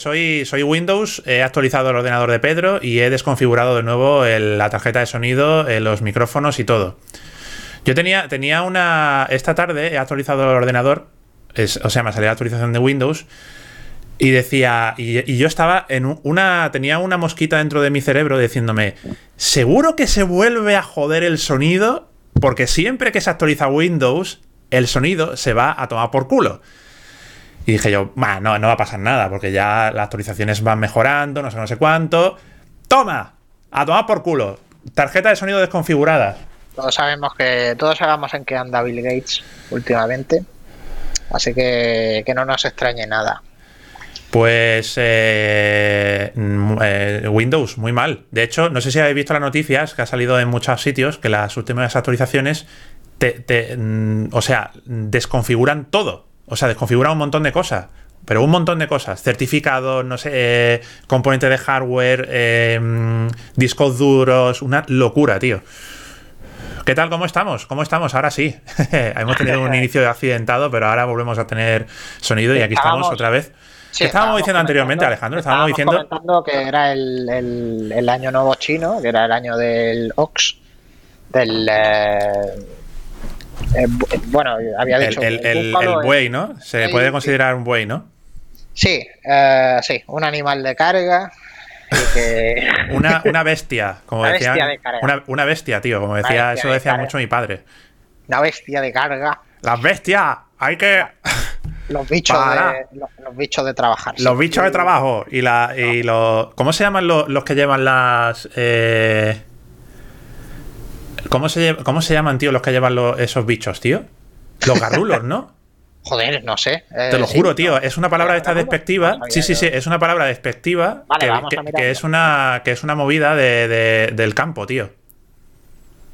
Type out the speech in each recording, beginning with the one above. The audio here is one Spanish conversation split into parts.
Soy, soy Windows, he actualizado el ordenador de Pedro y he desconfigurado de nuevo la tarjeta de sonido, eh, los micrófonos y todo. Yo tenía, tenía una. Esta tarde he actualizado el ordenador, o sea, me salió la actualización de Windows y decía. Y, yo estaba en una. Tenía una mosquita dentro de mi cerebro diciéndome: ¿Seguro que se vuelve a joder el sonido? Porque siempre que se actualiza Windows, el sonido se va a tomar por culo. Y dije yo, no, no va a pasar nada, porque ya las actualizaciones van mejorando, no sé, no sé cuánto. ¡Toma! A tomar por culo. Tarjeta de sonido desconfigurada. Todos sabemos que. Todos sabemos en qué anda Bill Gates últimamente. Así que que no nos extrañe nada. Pues eh, eh, Windows, muy mal. De hecho, no sé si habéis visto las noticias que ha salido en muchos sitios que las últimas actualizaciones te, mm, o sea, desconfiguran todo. O sea, desconfiguran un montón de cosas. Pero un montón de cosas. Certificados, no sé, eh, componentes de hardware, eh, discos duros. Una locura, tío. ¿Qué tal? ¿Cómo estamos? ¿Cómo estamos? Ahora sí. Hemos tenido un inicio de accidentado, pero ahora volvemos a tener sonido y aquí estamos otra vez. ¿Qué estábamos, diciendo anteriormente, Alejandro? Estábamos, diciendo. comentando que era el, año nuevo chino, que era el año del Ox, del. Eh, eh, bueno, había dicho. El, el, buey, ¿no? Se puede considerar un buey, ¿no? Sí, eh, sí, un animal de carga. una, una, bestia, como una decía. Bestia una, bestia, tío, como decía, eso decía mucho mi padre. Una bestia de carga. Las bestias, hay que. Los bichos, de, los, bichos de trabajar. Los bichos de trabajo. Y, la, y los. ¿Cómo se llaman los, los que llevan las. Eh, ¿Cómo se, ¿Cómo se llaman, tío, los que llevan esos bichos, tío? Los garrulos, ¿no? Joder, no sé. Te lo eh, juro, tío. Es una palabra esta despectiva. sí, sí, sí. Es una palabra despectiva que, es una, que es una movida del campo, tío.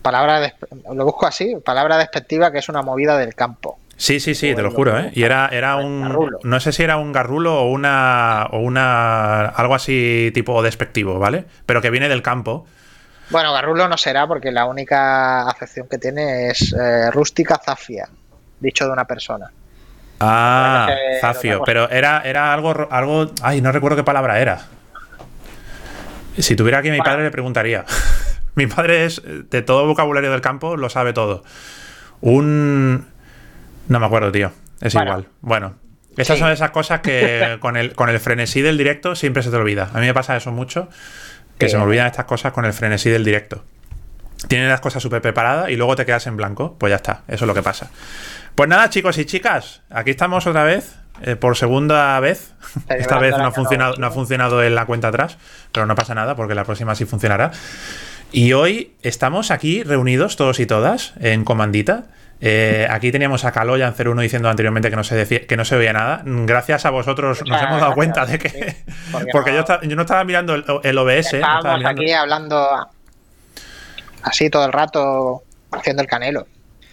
Palabra lo busco así. Palabra despectiva que es una movida del campo. Sí, sí, sí, te lo juro, ¿eh? Y era, era un. No sé si era un garrulo o una. o una. algo así tipo despectivo, ¿vale? Pero que viene del campo. Bueno, garrulo no será porque la única acepción que tiene es eh, rústica zafia, dicho de una persona. Ah, zafio, pero era, era algo, algo. Ay, no recuerdo qué palabra era. Si tuviera aquí mi padre le preguntaría. mi padre es de todo vocabulario del campo, lo sabe todo. Un. No me acuerdo, tío. Es igual. Bueno, esas son esas cosas que con el, con el frenesí del directo siempre se te olvida. A mí me pasa eso mucho que se me olvidan estas cosas con el frenesí del directo. Tienes las cosas súper preparadas y luego te quedas en blanco. Pues ya está, eso es lo que pasa. Pues nada, chicos y chicas, aquí estamos otra vez, eh, por segunda vez. Esta vez no ha, funcionado, no ha funcionado en la cuenta atrás, pero no pasa nada porque la próxima sí funcionará. Y hoy estamos aquí reunidos todos y todas en comandita eh, aquí teníamos a Caloyan 01 diciendo anteriormente que no se decía, que no se oía nada. Gracias a vosotros nos hemos dado cuenta de que. porque, yo, no estaba mirando el, OBS. Estábamos aquí hablando así todo el rato, haciendo el canelo.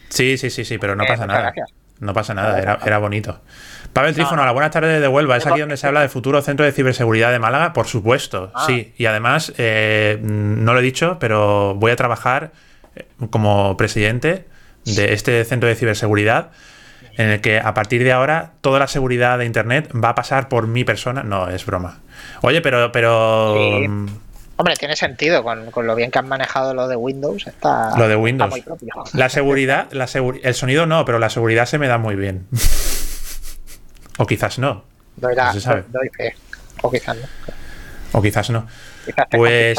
Sí, sí, sí, sí, pero no eh, pasa nada. No pasa nada, era, bonito. Pavel Trífono, la buenas tardes de Huelva. ¿Es aquí donde se habla del futuro centro de ciberseguridad de Málaga? Por supuesto, ah. sí. Y además, eh, no lo he dicho, pero voy a trabajar como presidente de este centro de ciberseguridad en el que a partir de ahora toda la seguridad de Internet va a pasar por mi persona. No, es broma. Oye, pero... pero mm, Hombre, tiene sentido con, lo bien que han manejado lo de Windows. Está, lo de Windows. La seguridad, la el sonido no, pero la seguridad se me da muy bien. o quizás no. Doy la, fe. O quizás no. O quizás no. pues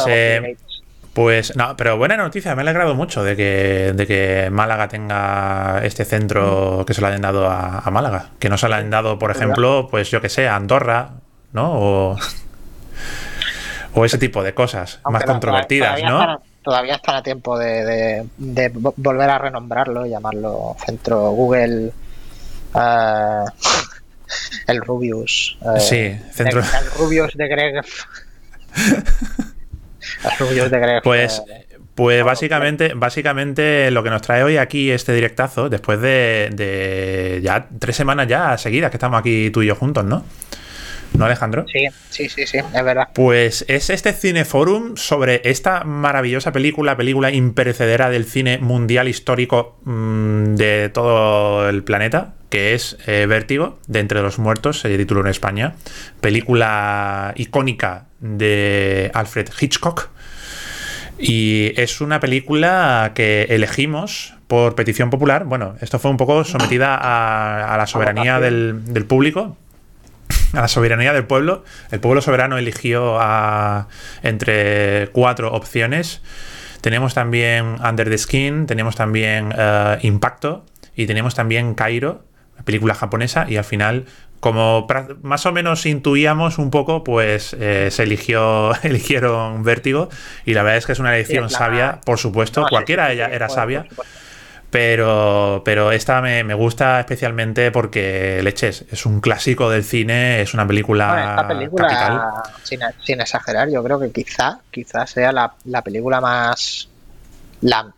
pues no, pero buena noticia, me ha alegrado mucho de que, de que Málaga tenga este centro que se lo hayan dado a, Málaga. Que no se lo hayan dado, por ejemplo, pues yo que sé, a Andorra, ¿no? O, ese tipo de cosas más controvertidas, ¿no? todavía está a tiempo de, volver a renombrarlo, llamarlo centro Google. Eh, el Rubius. Eh, sí, centro. El, Rubius de Greg. Pues, pues básicamente, básicamente lo que nos trae hoy aquí este directazo, después de, ya tres semanas ya seguidas que estamos aquí tú y yo juntos, ¿no? ¿No, Alejandro? Sí, sí, sí, sí, es verdad. Pues es este Cineforum sobre esta maravillosa película, película imperecedera del cine mundial histórico mm, de todo el planeta, que es eh, Vértigo, de Entre los Muertos, se tituló en España. Película icónica de Alfred Hitchcock. Y es una película que elegimos por petición popular. Bueno, esto fue un poco sometida a, la soberanía del, del, público, a la soberanía del pueblo. El pueblo soberano eligió a, entre cuatro opciones. Tenemos también Under the Skin, tenemos también uh, Impacto y tenemos también Cairo, película japonesa, y al final como más o menos intuíamos un poco, pues eh, se eligió, eligieron Vértigo y la verdad es que es una elección sabia, por supuesto, cualquiera ella era sabia. Pero, pero esta me, gusta especialmente porque Leches es un clásico del cine, es una película. esta película, sin, exagerar, yo creo que quizá, quizá sea la, la película más. La,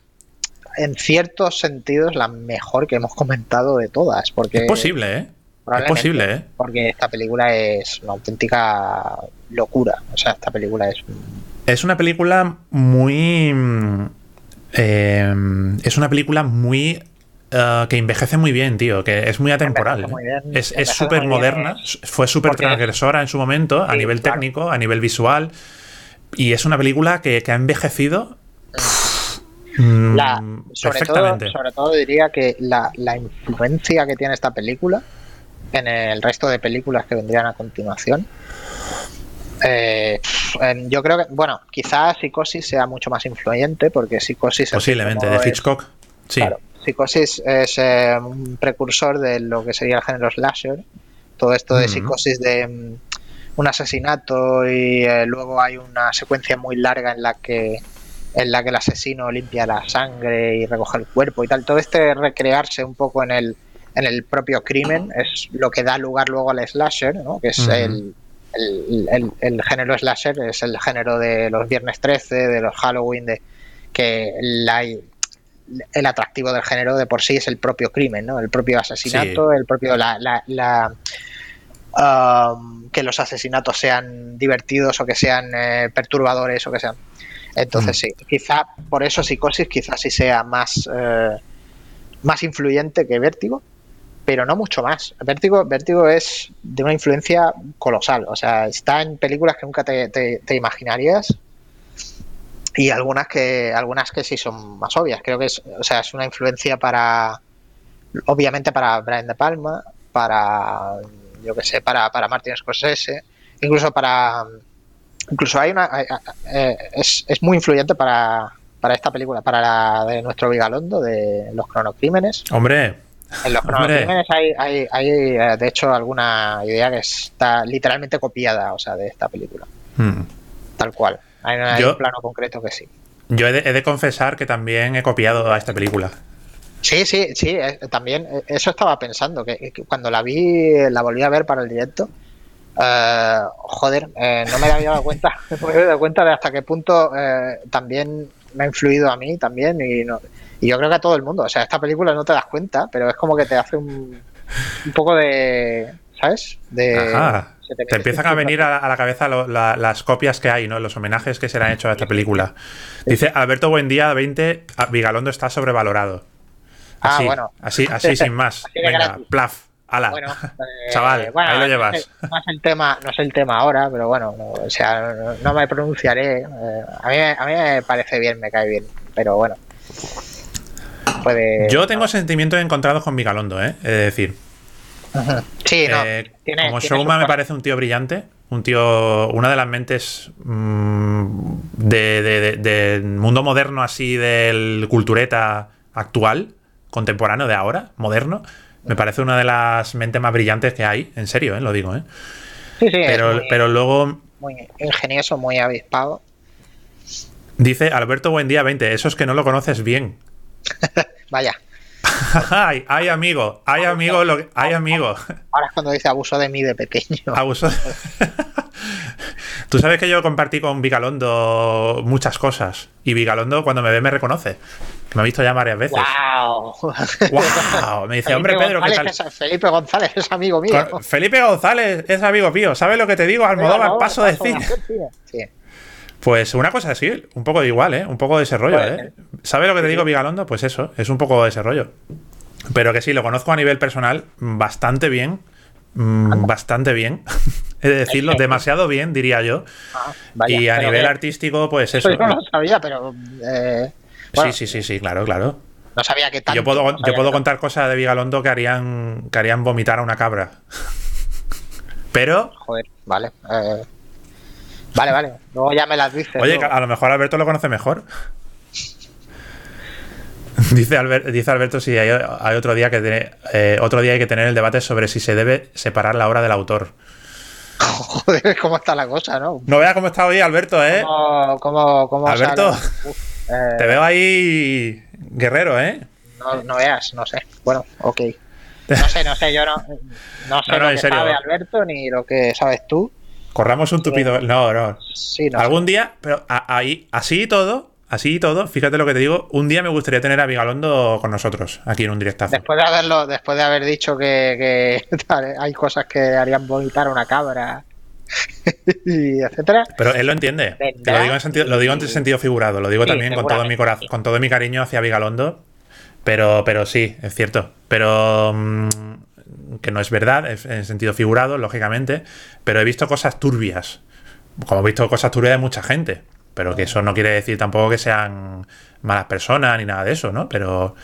en ciertos sentidos, la mejor que hemos comentado de todas. Porque es posible, ¿eh? Es posible, ¿eh? Porque esta película es una auténtica locura. O sea, esta película es. Es una película muy. Eh, es una película muy. Eh, que envejece muy bien, tío. Que es muy atemporal. es súper moderna. Fue súper transgresora en su momento, a nivel técnico, a nivel visual. Y es una película que, ha envejecido. La, sobre, todo, sobre todo diría que la, la influencia que tiene esta película en el resto de películas que vendrían a continuación. Eh, yo creo que, bueno, quizás Psicosis sea mucho más influyente porque Psicosis... Posiblemente, de Hitchcock. sí. Psicosis es eh, un precursor de lo que sería el género slasher. Todo esto de Psicosis de mm, un asesinato y eh, luego hay una secuencia muy larga en la que en la que el asesino limpia la sangre y recoge el cuerpo y tal. Todo este recrearse un poco en el en el propio crimen, es lo que da lugar luego al slasher, ¿no? que es el, el, género slasher, es el género de los viernes 13, de los Halloween, de que la, el atractivo del género de por sí es el propio crimen, ¿no? el propio asesinato, el propio la, la, um, que los asesinatos sean divertidos o que sean eh, perturbadores o que sean. Entonces sí, quizá por eso psicosis quizás sí sea más, eh, más influyente que vértigo, pero no mucho más. Vértigo, Vértigo es de una influencia colosal, o sea, está en películas que nunca te, imaginarías y algunas que algunas que sí son más obvias. Creo que es, o sea, es una influencia para, obviamente para Brian De Palma, para, yo que sé, para, para Martin Scorsese, incluso para, incluso hay una, eh, es, es muy influyente para, para esta película, para la de nuestro Vigalondo, de los cronocrímenes. Hombre, en los cronocrímenes hay, hay, hay, eh, de hecho, alguna idea que está literalmente copiada, o sea, de esta película. Hmm. Tal cual. Hay, un plano concreto que sí. Yo he de, confesar que también he copiado a esta película. Sí, sí, sí, eh, también eh, eso estaba pensando, que, cuando la vi, la volví a ver para el directo, joder, no me había dado cuenta, no me había dado cuenta de hasta qué punto también me ha influido a mí también y no, y yo creo que a todo el mundo. O sea, esta película no te das cuenta, pero es como que te hace un, un poco de. ¿Sabes? De. Te, empiezan a venir a, la cabeza las copias que hay, ¿no? Los homenajes que se le han hecho a esta película. Dice Alberto Buendía 20, Vigalondo está sobrevalorado. Ah, así, ah, bueno. Así, así sin más. Venga, plaf. Ala. Bueno, eh, Chaval, ahí lo llevas. No es, el tema, no es el tema ahora, pero bueno, o sea, no, me pronunciaré. Eh, a, mí, a mí me parece bien, me cae bien, pero bueno. Yo tengo sentimientos encontrados con Migalondo, ¿eh? Es decir. Sí, no. Eh, como Showman me parece un tío brillante, un tío, una de las mentes mm, del de, mundo moderno así del cultureta actual, contemporáneo de ahora, moderno. Me parece una de las mentes más brillantes que hay, en serio, ¿eh? lo digo. ¿eh? Sí, sí, pero, pero luego... Muy ingenioso, muy avispado. Dice Alberto Buendía 20, eso es que no lo conoces bien. Vaya. ay, ay, amigo, ay, amigo, lo ay, amigo. Ahora es cuando dice abuso de mí de pequeño. Abuso. Tú sabes que yo compartí con Vigalondo muchas cosas. Y Vigalondo, cuando me ve, me reconoce. Que me ha visto ya varias veces. ¡Wow! ¡Wow! Me dice, hombre, Pedro, ¿qué tal? Felipe González es amigo mío. Felipe González es amigo mío. ¿Sabes lo que te digo? Almodóvar, paso de cine. Sí. Pues una cosa así, un poco de igual, ¿eh? Un poco de ese rollo, ¿eh? ¿Sabes lo que te digo, Vigalondo? Pues eso, es un poco de ese rollo. Pero que sí, lo conozco a nivel personal bastante bien. Mm, bastante bien. He de decirlo, demasiado bien, diría yo. Ah, vaya, y a nivel que- artístico, pues eso. Yo no lo sabía, pero. eh, bueno, Sí, sí, sí, sí, claro, claro. No sabía que tanto. yo puedo, no yo puedo contar cosas de Vigalondo que harían, que harían vomitar a una cabra. Pero. Joder, vale. eh, vale, vale. Luego ya me las dices. oye, luego. a lo mejor Alberto lo conoce mejor. Dice, Albert- dice Alberto si hay, hay otro día que tiene- eh, otro día hay que tener el debate sobre si se debe separar la obra del autor. Joder, cómo está la cosa, ¿no? No veas cómo está hoy Alberto, ¿eh? ¿Cómo, cómo, cómo Alberto. Uf, eh, Te veo ahí guerrero, ¿eh? no, no veas, no sé. Bueno, ok. No sé, no sé, yo no, no sé No, lo que serio. sabe Alberto ni lo que sabes tú. Corramos un tupido. No, no. Sí, no Algún día, pero ahí, así y todo, así y todo, fíjate lo que te digo, un día me gustaría tener a Vigalondo con nosotros, aquí en un directazo. Después de haberlo, después de haber dicho que, que hay cosas que harían vomitar a una cabra y etcétera. Pero él lo entiende. Lo digo en sentido, lo digo en sentido figurado, lo digo Sí, también con todo mi corazón, con todo mi cariño hacia Vigalondo. Pero, pero sí, es cierto. Pero mm, que no es verdad, es en sentido figurado, lógicamente. Pero he visto cosas turbias. Como he visto cosas turbias de mucha gente. Pero que eso no quiere decir tampoco que sean malas personas ni nada de eso, ¿no? Pero.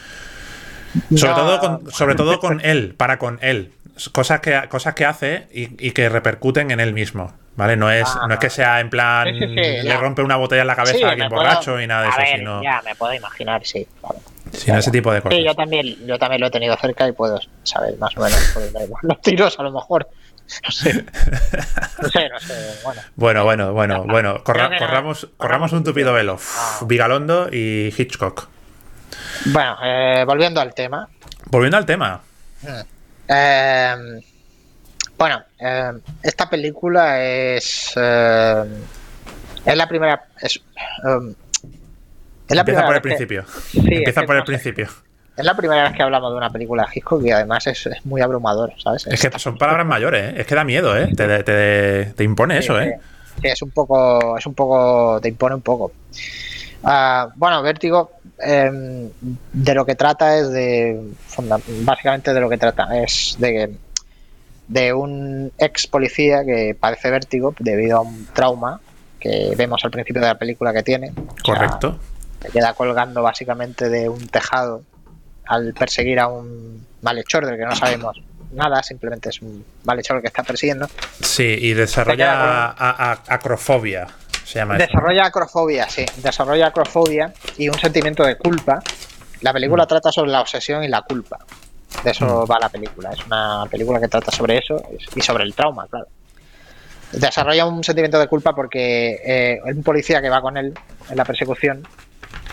Sobre, No. todo, con, sobre todo con él, para con él. Cosas que, cosas que hace y, y que repercuten en él mismo. ¿Vale? No es, Ah. no es que sea en plan. Sí, sí, sí, le ya. rompe una botella en la cabeza Sí, a alguien puedo- borracho y nada de a eso, ver, sino, Ya, me puedo imaginar, sí. Claro. sino ese tipo de cosas. Sí, yo también, yo también lo he tenido cerca y puedo saber más o menos van los tiros, a lo mejor. No sé. No sé, no sé. Bueno, Bueno, bueno, bueno, corra- no. corramos, corramos un tupido velo. Uf, Ah. Vigalondo y Hitchcock. bueno eh, volviendo al tema. Volviendo al tema. Eh, bueno, eh, esta película es. eh, es la primera. Es, eh, es la Empieza por el que- principio. Sí, es Empieza que por el principio. Es la primera vez que hablamos de una película de Hitchcock y además es, es muy abrumador, ¿sabes? Es que son palabras mayores, ¿eh? Es que da miedo, ¿eh? Te, te- te impone eso, ¿eh? Sí, es un poco, es un poco, te impone un poco. Ah, bueno, Vértigo, em, de lo que trata es de, básicamente de lo que trata es de, de un ex policía que padece vértigo debido a un trauma que vemos al principio de la película que tiene. O sea, Correcto. Se queda colgando básicamente de un tejado al perseguir a un malhechor del que no sabemos nada, simplemente es un malhechor que está persiguiendo. Sí, y desarrolla a- a- acrofobia. Se llama eso. Desarrolla acrofobia, sí, desarrolla acrofobia y un sentimiento de culpa. La Mm. película trata sobre la obsesión y la culpa. De eso va la película. Es una película que trata sobre eso y sobre el trauma, claro. Desarrolla un sentimiento de culpa porque eh, un policía que va con él en la persecución,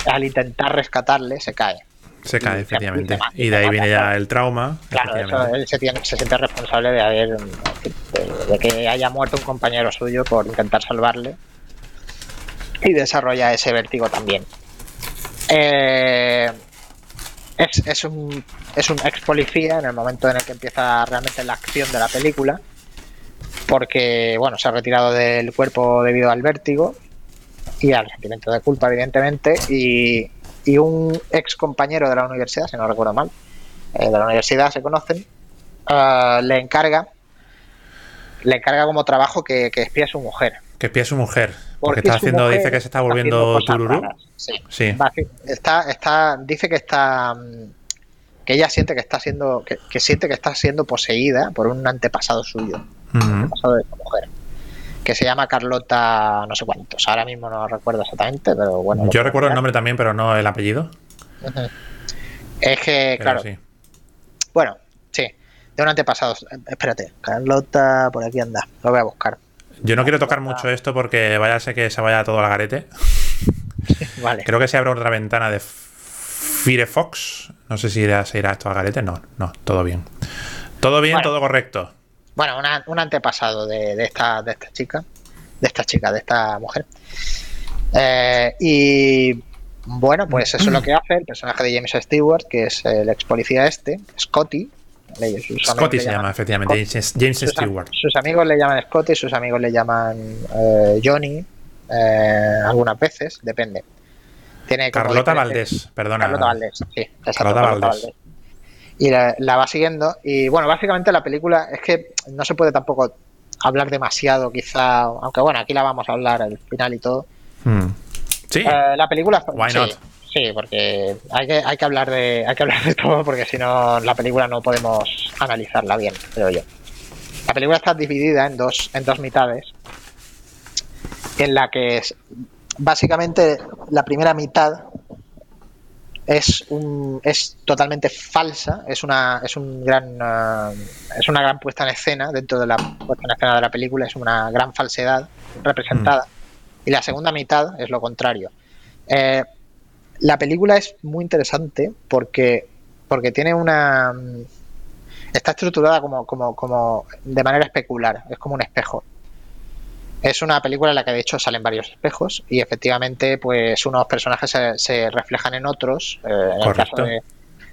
al intentar rescatarle, se cae. Se cae, y- efectivamente. y se de ahí viene ya el trauma. Claro, eso, él se, tiene- se siente responsable de haber de, de que haya muerto un compañero suyo por intentar salvarle y desarrolla ese vértigo también. Eh, es, es un es un ex policía en el momento en el que empieza realmente la acción de la película porque bueno se ha retirado del cuerpo debido al vértigo y al sentimiento de culpa evidentemente y, y un ex compañero de la universidad si no recuerdo mal eh, de la universidad se conocen, ah, le encarga le encarga como trabajo que, que espía a su mujer. Que espía a su mujer. Porque, Porque está haciendo, dice que se está está volviendo tururú. raras. Sí. Sí. Está, está, dice que está mm, que ella siente que está siendo que, que siente que está siendo poseída por un antepasado suyo, Ujú. pasado de su mujer, que se llama Carlota no sé cuántos. Ahora mismo no recuerdo exactamente, pero bueno. Yo recuerdo el nombre también, pero no el apellido. Es que, Pero claro, sí. Bueno, sí, de un antepasado. Espérate, Carlota, por aquí anda, lo voy a buscar. Yo no quiero tocar mucho esto porque vaya a ser que se vaya todo al garete. Vale. Creo que se abre otra ventana de Firefox. No sé si irá, se irá esto al garete. No, no, todo bien. Todo bien, Bueno. todo correcto. Bueno, una- un antepasado de, de esta, de esta chica, de esta chica, de esta mujer. Eh, y bueno, pues eso es lo que hace el personaje de James Stewart, que es el ex policía este, Scotty. Scotty se llama, efectivamente. James, James sus, Stewart. sus amigos le llaman Scotty, sus amigos le llaman eh, Johnny, eh, algunas veces, depende. Tiene Carlota diferentes- Valdés, perdona. Carlota Valdés, sí, exacto, Carlota Carlota Valdés. Valdés. Y la, va siguiendo. Y bueno, básicamente la película es que no se puede tampoco hablar demasiado, quizá, aunque bueno, aquí la vamos a hablar al final y todo. Hmm. Sí. Eh, la película. Why not? Sí, porque hay que, hay que hablar de hay que hablar de todo porque si no la película no podemos analizarla bien, creo yo. La película está dividida en dos en dos mitades en la que es básicamente la primera mitad es un, es totalmente falsa, es una es un gran eh, es una gran puesta en escena dentro de la puesta en escena de la película, es una gran falsedad representada. Mm. Y la segunda mitad es lo contrario. Eh, la película es muy interesante porque, porque tiene una. Está estructurada como, como, como de manera especular, es como un espejo. Es una película en la que de hecho salen varios espejos y efectivamente pues unos personajes se, reflejan en otros. Eh, en el caso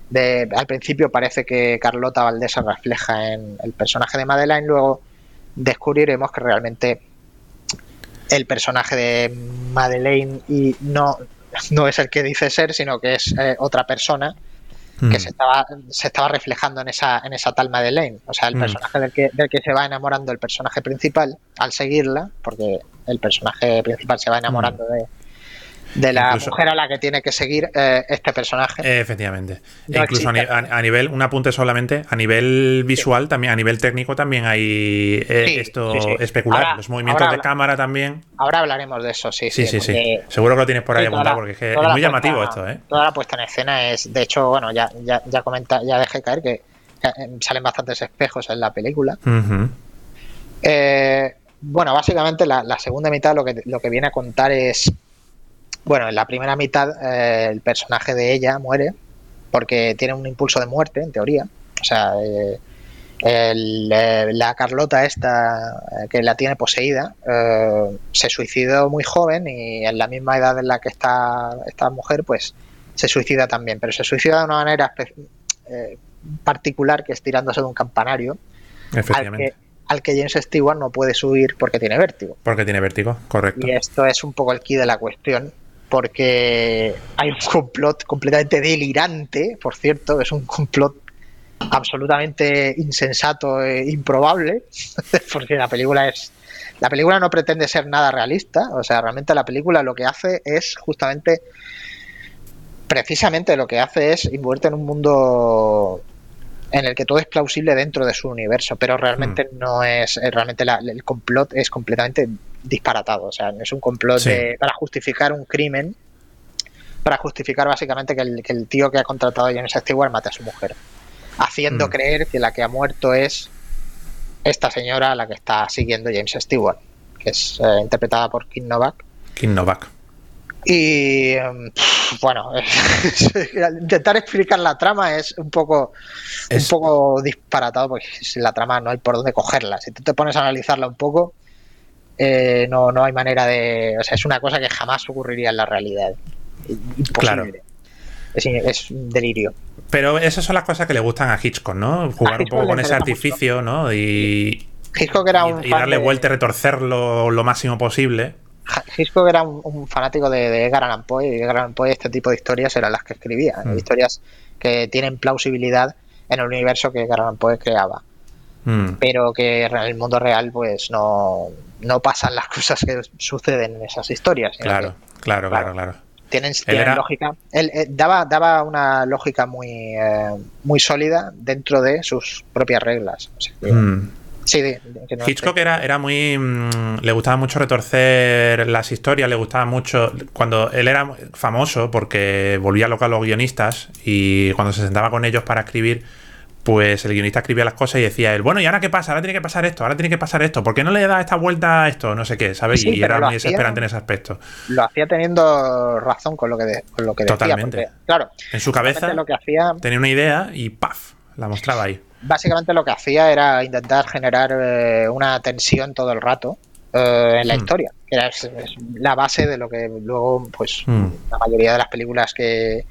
de, al principio parece que Carlota Valdés se refleja en el personaje de Madeleine, luego descubriremos que realmente el personaje de Madeleine y no no es el que dice ser, sino que es eh, otra persona que hmm. se estaba, se estaba reflejando en esa, en esa tal Madeleine. O sea, el hmm. personaje del que, del que se va enamorando el personaje principal al seguirla, porque el personaje principal se va enamorando hmm. de, de la mujer a la que tiene que seguir eh, este personaje. efectivamente. E incluso a, nivel, un apunte solamente, a nivel visual, también, a nivel técnico también hay eh, esto especular. los movimientos de cámara también. Ahora hablaremos de eso, sí. Sí, sí, sí. Seguro que lo tienes por ahí apuntado porque es, muy llamativo esto, ¿eh? Toda la puesta en escena es, de hecho, bueno, ya, ya, ya comenta, ya dejé caer que em, salen bastantes espejos en la película. Eh, bueno, básicamente la, la, segunda mitad lo que, lo que viene a contar es bueno, en la primera mitad eh, el personaje de ella muere porque tiene un impulso de muerte, en teoría. O sea, eh, eh, la Carlota esta que la tiene poseída se suicidó muy joven y en la misma edad en la que está esta mujer, pues se suicida también, pero se suicida de una manera particular que es tirándose de un campanario. Efectivamente. Al que, James Stewart no puede subir porque tiene vértigo. Porque tiene vértigo, correcto. Y esto es un poco el key de la cuestión porque hay un complot completamente delirante, por cierto, es un complot absolutamente insensato e improbable, porque la película es la película no pretende ser nada realista, o sea, realmente la película lo que hace es justamente precisamente lo que hace es envuelta en un mundo en el que todo es plausible dentro de su universo, pero realmente mm. no es, eh, realmente el complot es completamente disparatado, o sea, es un complot para justificar un crimen, para justificar básicamente que el, tío que ha contratado a James Stewart mate a su mujer, haciendo mm. creer que la que ha muerto es esta señora a la que está siguiendo James Stewart, que es eh, interpretada por Kim Novak. Kim Novak. Y em, bueno, intentar explicar la trama es un poco un poco disparatado porque la trama no hay por dónde cogerla. Si tú te pones a analizarla un poco, eh, no, no hay manera de. O sea, es una cosa que jamás ocurriría en la realidad. Imposible. Es, un delirio. Pero esas son las cosas que le gustan a Hitchcock, ¿no? Jugar un poco con ese artificio, ¿no? Y, Hitchcock era un y, darle vuelta y retorcerlo lo máximo posible. Hitchcock era un, fanático de, Edgar Allan Poe y Edgar Allan Poe este tipo de historias eran las que escribía, mm. historias que tienen plausibilidad en el universo que Edgar Allan Poe creaba. Mm. Pero que en el mundo real pues no, no pasan las cosas que suceden en esas historias. Claro, claro, claro, claro, Tienen, lógica. Él eh, daba, daba una lógica muy, eh, muy sólida dentro de sus propias reglas. Mm. Sí, Hitchcock era, era muy. Mm, le gustaba mucho retorcer las historias, le gustaba mucho. Cuando él era famoso, porque volvía loca a los guionistas y cuando se sentaba con ellos para escribir, pues el guionista escribía las cosas y decía él, bueno, ¿y ahora qué pasa? Ahora tiene que pasar esto, ahora tiene que pasar esto, ¿por qué no le da esta vuelta a esto? No sé qué, ¿sabes? y era muy desesperante en ese aspecto. Lo hacía teniendo razón con lo que, con lo que Totalmente. claro. En su cabeza lo que hacía... tenía una idea y ¡paf! La mostraba ahí básicamente lo que hacía era intentar generar eh, una tensión todo el rato eh, en la hmm. historia, que era la base de lo que luego, pues, hmm. la mayoría de las películas que,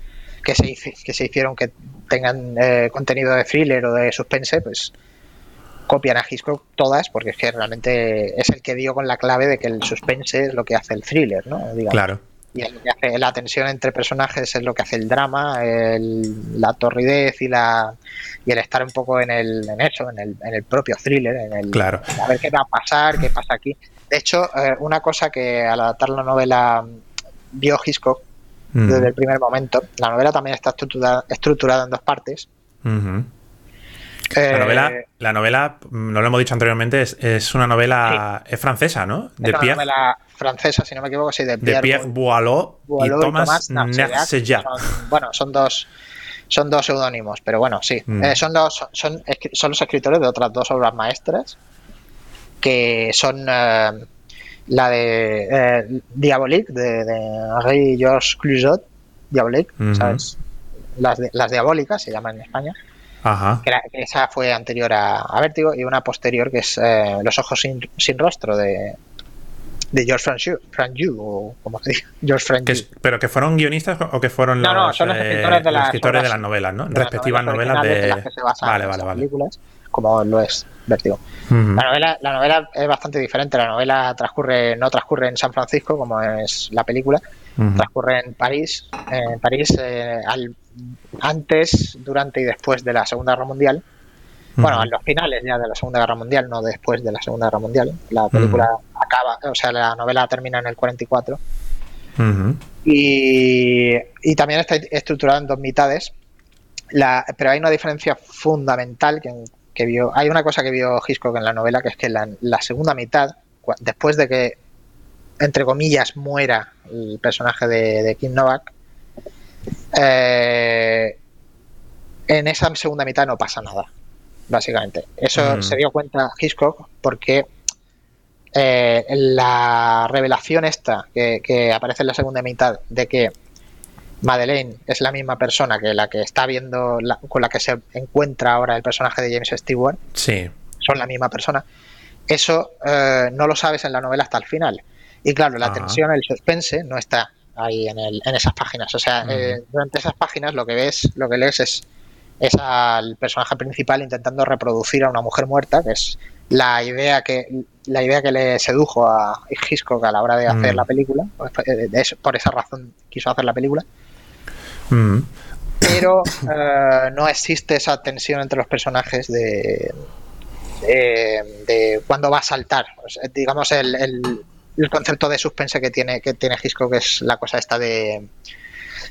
que, se, que se hicieron que tengan eh, contenido de thriller o de suspense, pues copian a Hitchcock todas, porque es que realmente es el que dio con la clave de que el suspense es lo que hace el thriller, ¿no? Claro. Y es lo que hace la tensión entre personajes es lo que hace el drama, el- la torridez y la y el estar un poco en el en eso, en el, en el propio thriller, en el Claro. a ver qué va a pasar, qué pasa aquí. De hecho, eh, una cosa que al adaptar la novela vio Hitchcock Mm. desde el primer momento, la novela también está estructurada, estructurada en dos partes. La Eh, novela, la novela, mm, no lo hemos dicho anteriormente, es, es una novela es francesa, ¿no? es De una Pierre, novela francesa, si no me equivoco, sí, de de Pierre, Pierre Boileau. Boileau y Thomas son- bueno, son dos son dos seudónimos, pero bueno, sí. Mm. Eh, son, dos, son, son escri- son los escritores de otras dos obras maestras que son eh, la de eh, Diabolique, de, de Henri Georges Clouzot, Diabolique, Ujú. ¿sabes? Las, de- las diabólicas se llaman en España, Ajá. que, esa fue anterior a, a Vértigo, y una posterior que es eh, Los ojos sin, sin rostro de, de George Franju, Franju, o como se dice, George Franju. Que ¿Pero que fueron guionistas o que fueron No, los, no, son los eh, escritores de las escritores de obras- las novelas, ¿no? Respectivas novelas de... las que se basan Vale, en vale, esas vale. Como lo es Vértigo. La novela, la novela es bastante diferente. La novela transcurre, no transcurre en San Francisco, como es la película, transcurre en París, en París eh, al, antes, durante y después de la Segunda Guerra Mundial. Bueno, en los finales ya de la Segunda Guerra Mundial, no después de la Segunda Guerra Mundial. La película acaba, o sea, la novela termina en el 44 Ujú. y, y también está estructurada en dos mitades. La, pero hay una diferencia fundamental que, que vio. Hay una cosa que vio Hitchcock en la novela, que es que la, la segunda mitad, después de que, entre comillas, muera el personaje de, de Kim Novak, eh, en esa segunda mitad no pasa nada, básicamente. Eso Mm. se dio cuenta Hitchcock porque eh, la revelación esta que, que aparece en la segunda mitad de que Madeleine es la misma persona que la que está viendo, la- con la que se encuentra ahora el personaje de James Stewart, Sí. son la misma persona. Eso eh, no lo sabes en la novela hasta el final. Y claro, la Ajá. tensión, el suspense no está ahí en, el, en esas páginas. O sea, Ujú. eh, durante esas páginas lo que ves, lo que lees es, es al personaje principal intentando reproducir a una mujer muerta, que es la idea que la idea que le sedujo a Hitchcock a la hora de hacer Mm. la película. Pues, eh, por esa razón quiso hacer la película Ujú. pero eh, no existe esa tensión entre los personajes de, de, de cuándo va a saltar. O sea, digamos, el, el- el concepto de suspense que tiene, que tiene Hitchcock es la cosa esta de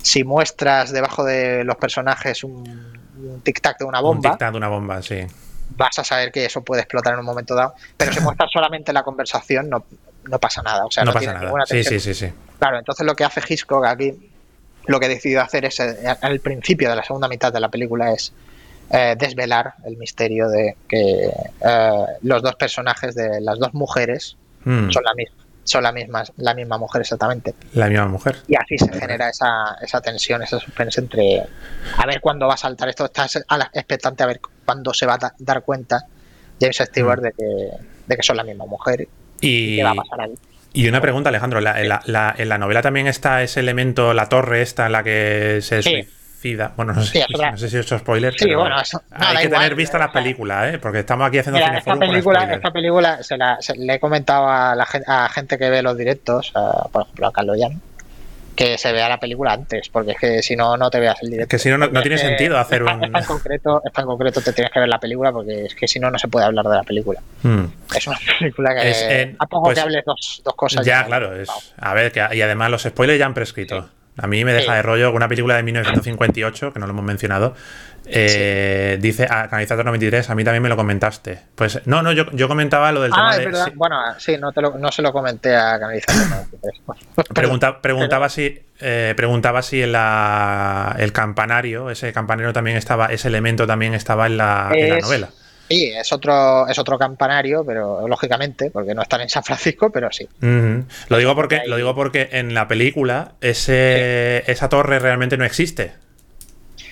si muestras debajo de los personajes un, un tic-tac de una Un bomba, tic-tac de una bomba, sí. vas a saber que eso puede explotar en un momento dado. Pero si muestras solamente la conversación, no, no pasa nada. O sea, no no, pasa tiene nada. ninguna Sí, sí, sí, sí. Claro, entonces lo que hace Hitchcock aquí, lo que decidió hacer es, eh, al principio de la segunda mitad de la película, es eh, desvelar el misterio de que eh, los dos personajes de las dos mujeres Mm. son la misma, son la misma, la misma mujer exactamente. La misma mujer. Y así se genera esa, esa tensión, ese suspense entre a ver cuándo va a saltar esto, estás a la- expectante a ver cuándo se va a da- dar cuenta James Stewart Mm. de, que, de que son la misma mujer y Y, qué va a pasar ahí. Y una pregunta, Alejandro. La- en, la, la- en la novela también está ese elemento, la torre esta en la que se Sí. suicida. Bueno, no sé, Sí, no sé si he hecho spoiler. Sí, pero bueno, eso- no, hay que igual, tener vista las películas, ¿eh? Porque estamos aquí haciendo Mira, esta película, esta película se la, se- le he comentado a la gente, a gente que ve los directos, a- por ejemplo a Carlos Jan, que se vea la película antes, porque es que si no, no te veas el directo. que si no, no- tiene es sentido hacer un- esta en concreto, esta en concreto te tienes que ver la película, porque es que si no, no se puede hablar de la película. Mm. Es una película que Es, eh, a poco pues, que hables dos, dos cosas. Ya, claro. Es, a ver, que, y además los spoilers ya han prescrito. A mí me deja Sí. de rollo una película de 1958, que no lo hemos mencionado, eh, dice a Canalizator 93, a mí también me lo comentaste. Pues no, no, yo, yo comentaba lo del Ah, tema es de. verdad. sí, Bueno, sí, no, te lo, no se lo comenté a Canalizador. ¿no? pregunta- preguntaba si eh, preguntaba si en la, el campanario, ese campanario también estaba, ese elemento también estaba en la, en la Es- novela. Sí, es otro, es otro campanario, pero lógicamente, porque no están en San Francisco, pero sí. Lo digo porque lo digo porque en la película ese esa torre realmente no existe.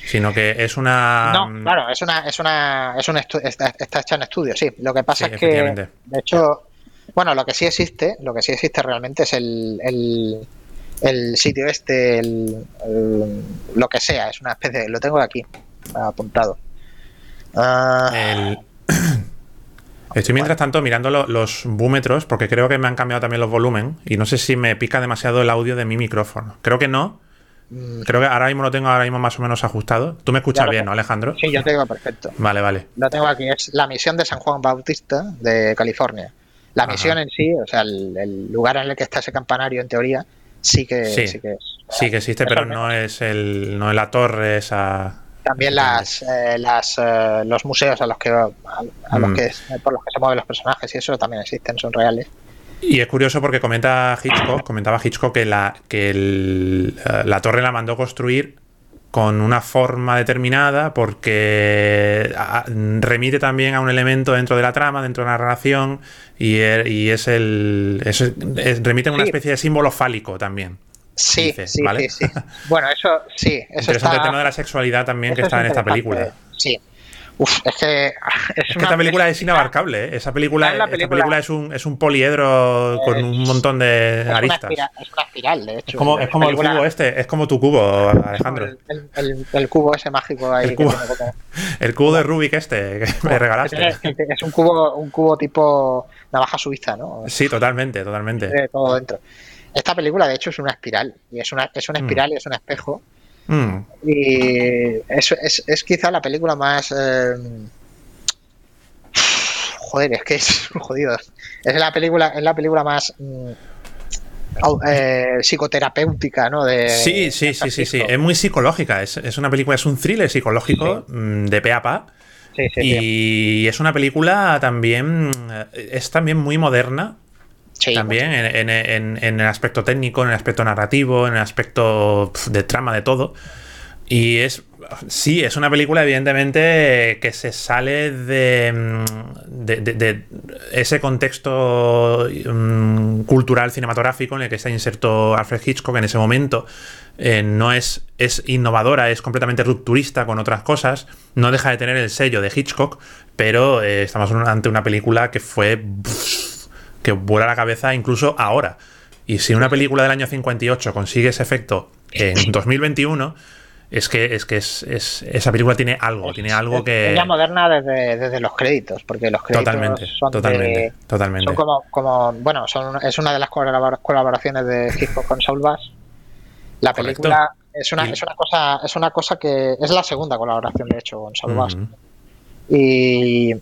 Sino que es una No, claro, es una, es una, es un está, está hecha en estudio, sí. Lo que pasa Sí, es que, de hecho, bueno, lo que sí existe, lo que sí existe realmente es el, el, el sitio este, el, el- lo que sea, es una especie, de- lo tengo aquí apuntado. Ah, el Estoy mientras tanto mirando los búmetros porque creo que me han cambiado también los volumen y no sé si me pica demasiado el audio de mi micrófono. Creo que no. Mm. Creo que ahora mismo lo tengo ahora mismo más o menos ajustado. Tú me escuchas bien, ¿no, Alejandro? Sí, yo te digo perfecto. Vale, vale. Lo tengo aquí. Es la misión de San Juan Bautista de California. La misión en sí, o sea, el, lugar en el que está ese campanario, en teoría, sí que, sí. que es. Sí que existe, pero no es el, no es la torre esa. También las, eh, las eh, los museos a los que a, los mm. que por los que se mueven los personajes y eso también existen, son reales. Y es curioso porque comenta Hitchcock, comentaba Hitchcock que la que el, eh, la torre la mandó construir con una forma determinada porque remite también a un elemento dentro de la trama, dentro de la narración y, er, y es el remite a una especie de símbolo fálico también. Sí, sí, sí, Bueno, eso sí. Eso Interesante el tema de la sexualidad también que está en esta película. Sí. Uf, es que. Es, que esta película es inabarcable, ¿eh? Esa película, película es, un, es un poliedro con un montón de aristas. es una espiral, de hecho. Es como, es como el cubo este, es como tu cubo, Alejandro. El, el, cubo ese mágico ahí. El cubo, el cubo de Rubik este que me regalaste. Es, un cubo un cubo tipo navaja suiza, ¿no? Sí, totalmente, totalmente. todo dentro. Esta película, de hecho, es una espiral. Y es una, es una mm. espiral y es un espejo. Mm. Y es, es, es, quizá la película más. Eh, joder, es que es jodido. Es la película, es la película más. Mm, eh, psicoterapéutica, ¿no? De, sí, sí, sí, sí, sí. Es muy psicológica. Es, es, una película, es un thriller psicológico de pe a pa. Sí, sí, y es una película también. Es también muy moderna también en, el aspecto técnico, en el aspecto narrativo, en el aspecto de trama, de todo. Y es. Sí, es una película, evidentemente, que se sale de, mm, ese contexto mm, cultural cinematográfico en el que está inserto Alfred Hitchcock en ese momento. Eh, no es, es innovadora, es completamente rupturista con otras cosas. No deja de tener el sello de Hitchcock, pero eh, estamos ante una película que fue que vuela la cabeza incluso ahora. Y si una película del año 58 consigue ese efecto en 2021, es que, es que es, esa película tiene algo, tiene algo que... Es moderna desde, los créditos, porque los créditos totalmente, son totalmente, totalmente. Son como, como, bueno, son, es una de las colaboraciones de Hitchcock con Saul Bass. La película es una, es una cosa, es una cosa que es la segunda colaboración de hecho con Saul Bass. Y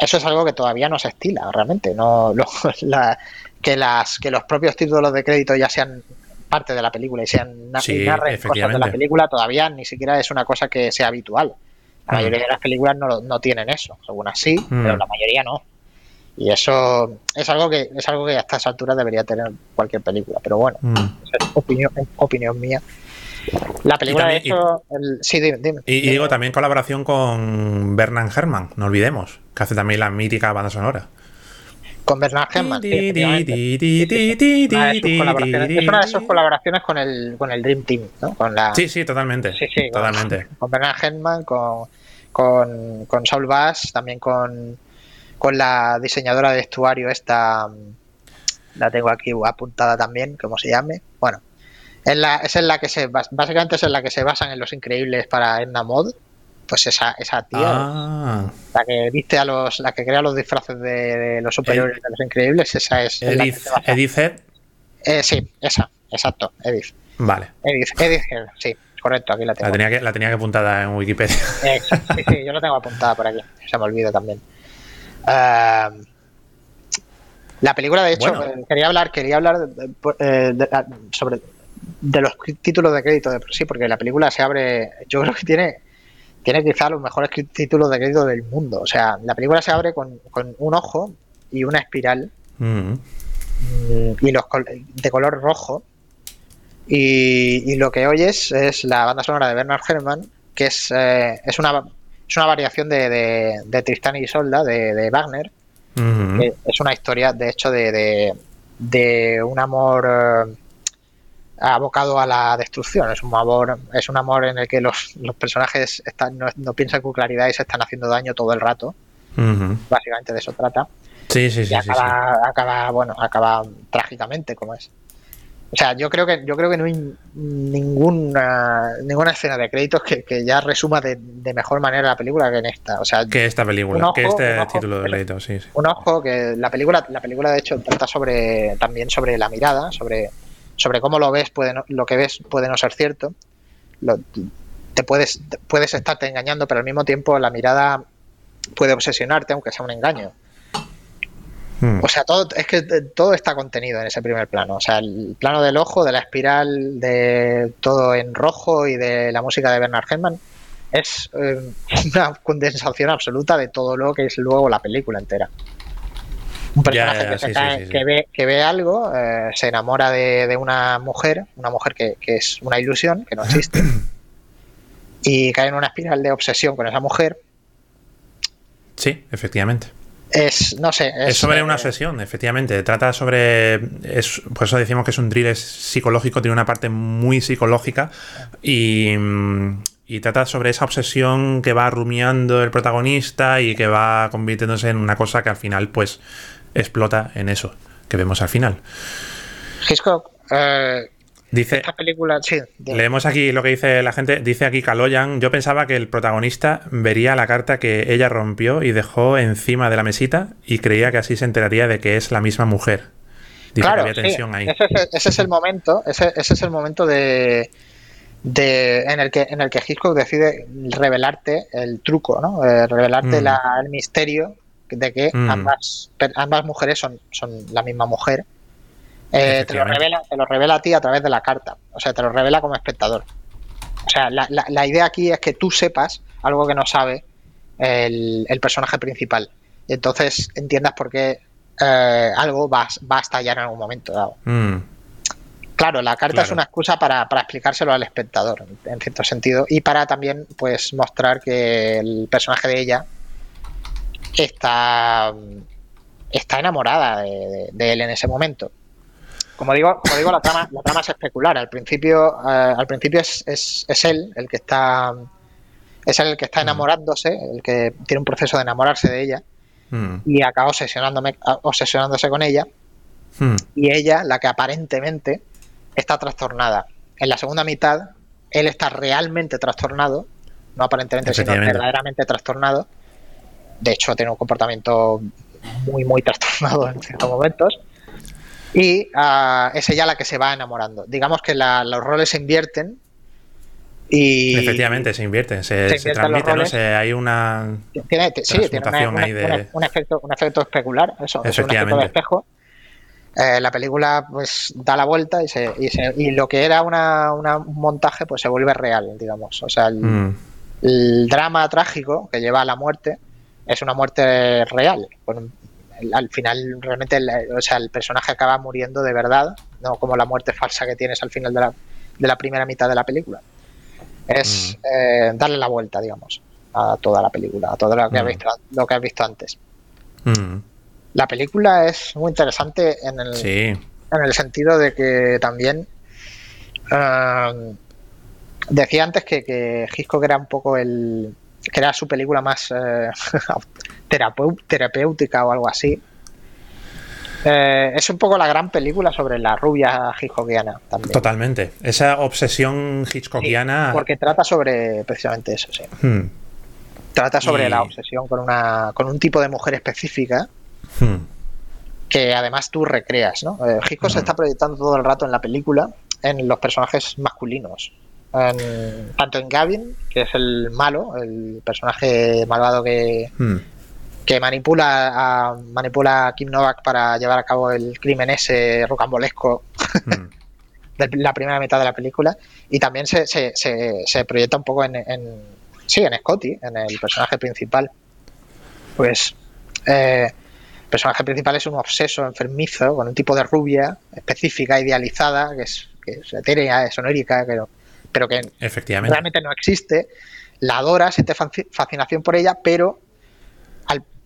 eso es algo que todavía no se estila realmente. No, que, las, que los propios títulos de crédito ya sean parte de la película y sean sí, cosas de la película todavía ni siquiera es una cosa que sea habitual. La mm. mayoría de las películas no, no tienen eso, algunas sí, mm. pero la mayoría no. Y eso es algo que es algo que a estas alturas debería tener cualquier película, pero bueno, mm. es opinión, opinión mía. La película, de hecho. sí, dime, Y, digo, también colaboración con Bernard Herrmann, no olvidemos, que hace también la mítica banda sonora. Con Bernard Herrmann. es una de sus colaboraciones con el, con el Dream Team, ¿no? Con la, sí, sí, totalmente. Sí, sí, totalmente. Con, Bernard Herrmann, con, con, con Saul Bass, también con, con la diseñadora de vestuario, esta. La tengo aquí apuntada también, como se llame. Bueno, es, la, es en la que se básicamente es en la que se basan en los increíbles para Edna Mod. Pues esa, esa tía, ah. la que viste a los, la que crea los disfraces de, los superiores de los increíbles, esa es. Edith, Edith eh, sí, esa, exacto, Edith. Vale. Edith, Edith sí, correcto, aquí la tengo. La tenía que, la tenía que apuntada en Wikipedia. Exacto, sí, sí, yo la tengo apuntada por aquí, se me olvida también. Uh, la película, de hecho, quería hablar, quería hablar eh, ah, sobre de los títulos de crédito de sí, porque la película se abre, yo creo que tiene, tiene quizá los mejores títulos de crédito del mundo. O sea, la película se abre con, un ojo y una espiral mm. y los de color rojo. Y, lo que oyes es la banda sonora de Bernard Herrmann, que es, eh, es, una, es una variación de, de, Tristán y Isolda de, Wagner. Mm-hmm. es una historia, de hecho, de, de, un amor. Abocado a la destrucción. Es un amor, es un amor en el que los, los personajes están, no, piensan con claridad y se están haciendo daño todo el rato. Básicamente de eso trata. Sí, sí, sí. Y acaba, acaba, bueno, acaba trágicamente, como es. O sea, yo creo que yo creo que no hay ninguna ninguna escena de créditos que, ya resuma de, mejor manera la película que en esta. O sea, que esta película, que este título de créditos, sí, Un ojo que la película, la película de hecho trata sobre también sobre la mirada, sobre, sobre cómo lo ves, puede lo que ves puede no ser cierto. te puedes, puedes estarte engañando, pero al mismo tiempo la mirada puede obsesionarte, aunque sea un engaño. Hmm. O sea, todo, es que todo está contenido en ese primer plano. O sea, el plano del ojo, de la espiral, de todo en rojo y de la música de Bernard Herrmann es eh, una condensación absoluta de todo lo que es luego la película entera. Un personaje que, ve, que ve algo, eh, se enamora de, una mujer, una mujer que, que es una ilusión, que no existe, y cae en una espiral de obsesión con esa mujer. Sí, efectivamente es, no sé. Es, sobre una obsesión, efectivamente. Trata sobre. Es, por eso decimos que es un thriller psicológico, tiene una parte muy psicológica y, y trata sobre esa obsesión que va rumiando el protagonista y que va convirtiéndose en una cosa que al final, pues, explota en eso que vemos al final. Hitchcock, eh, Dice, película, leemos aquí lo que dice la gente. Dice aquí Kaloyan. Yo pensaba que el protagonista vería la carta que ella rompió y dejó encima de la mesita y creía que así se enteraría de que es la misma mujer. Dice claro, que había tensión ahí. Ese es, el momento. Ese, es el momento de, en el que en el que Hitchcock decide revelarte el truco, ¿no? Eh, revelarte mm. el misterio de que mm. ambas, ambas mujeres son, son la misma mujer eh, te, lo revela, te lo revela a ti a través de la carta. O sea, te lo revela como espectador. O sea, la, idea aquí es que tú sepas algo que no sabe el, personaje principal. Y entonces entiendas por qué eh, algo va, va, a estallar en algún momento dado. Mm. Claro, la carta es una excusa para, explicárselo al espectador, en cierto sentido, y para también pues mostrar que el personaje de ella está, está enamorada de él en ese momento como digo, como digo la trama, la trama es especular. Al principio, eh, al principio es, es, él el que está es el que está mm. enamorándose, el que tiene un proceso de enamorarse de ella mm. y acaba obsesionándome, obsesionándose con ella. Mm. Y ella, la que aparentemente está trastornada. En la segunda mitad, él está realmente trastornado, no aparentemente, sino verdaderamente trastornado. De hecho, tiene un comportamiento muy, muy trastornado en ciertos momentos y uh, es ella la que se va enamorando. Digamos que los roles se invierten y... Efectivamente, se invierten, se, se, transmiten, ¿no? hay una... Tiene, sí, tiene un, efecto, un efecto especular, eso, es un efecto de espejo. Eh, la película pues da la vuelta y, se, y, se, y lo que era una, un montaje pues se vuelve real, digamos. O sea, el, mm. el, drama trágico que lleva a la muerte es una muerte real, al final realmente el, o sea, el personaje acaba muriendo de verdad, no como la muerte falsa que tienes al final de la, de la primera mitad de la película. Es mm. eh, darle la vuelta, digamos, a toda la película, a todo lo que, has, mm. visto, lo que has visto antes. Mm. La película es muy interesante en el, en el sentido de que también eh, decía antes que, que Hitchcock era un poco el que era su película más eh, terapéutica o algo así. Eh, es un poco la gran película sobre la rubia hitchcockiana también. Totalmente. Esa obsesión hitchcockiana. porque trata sobre precisamente eso, sí. Hmm. Trata sobre la obsesión con una con un tipo de mujer específica hmm. que además tú recreas, ¿no? Eh, Hitchcock se hmm. está proyectando todo el rato en la película en los personajes masculinos. Tanto en Gavin, que es el malo, el personaje malvado que, que manipula a, manipula Kim Novak para llevar a cabo el crimen ese rocambolesco mm. de la primera mitad de la película. Y también se, se, se, proyecta un poco en, en, sí en Scotty en el personaje principal. Pues eh, el personaje principal es un obseso enfermizo con un tipo de rubia específica idealizada que es, que es etérea es onérica pero que Efectivamente. realmente no existe la adora siente fascinación por ella pero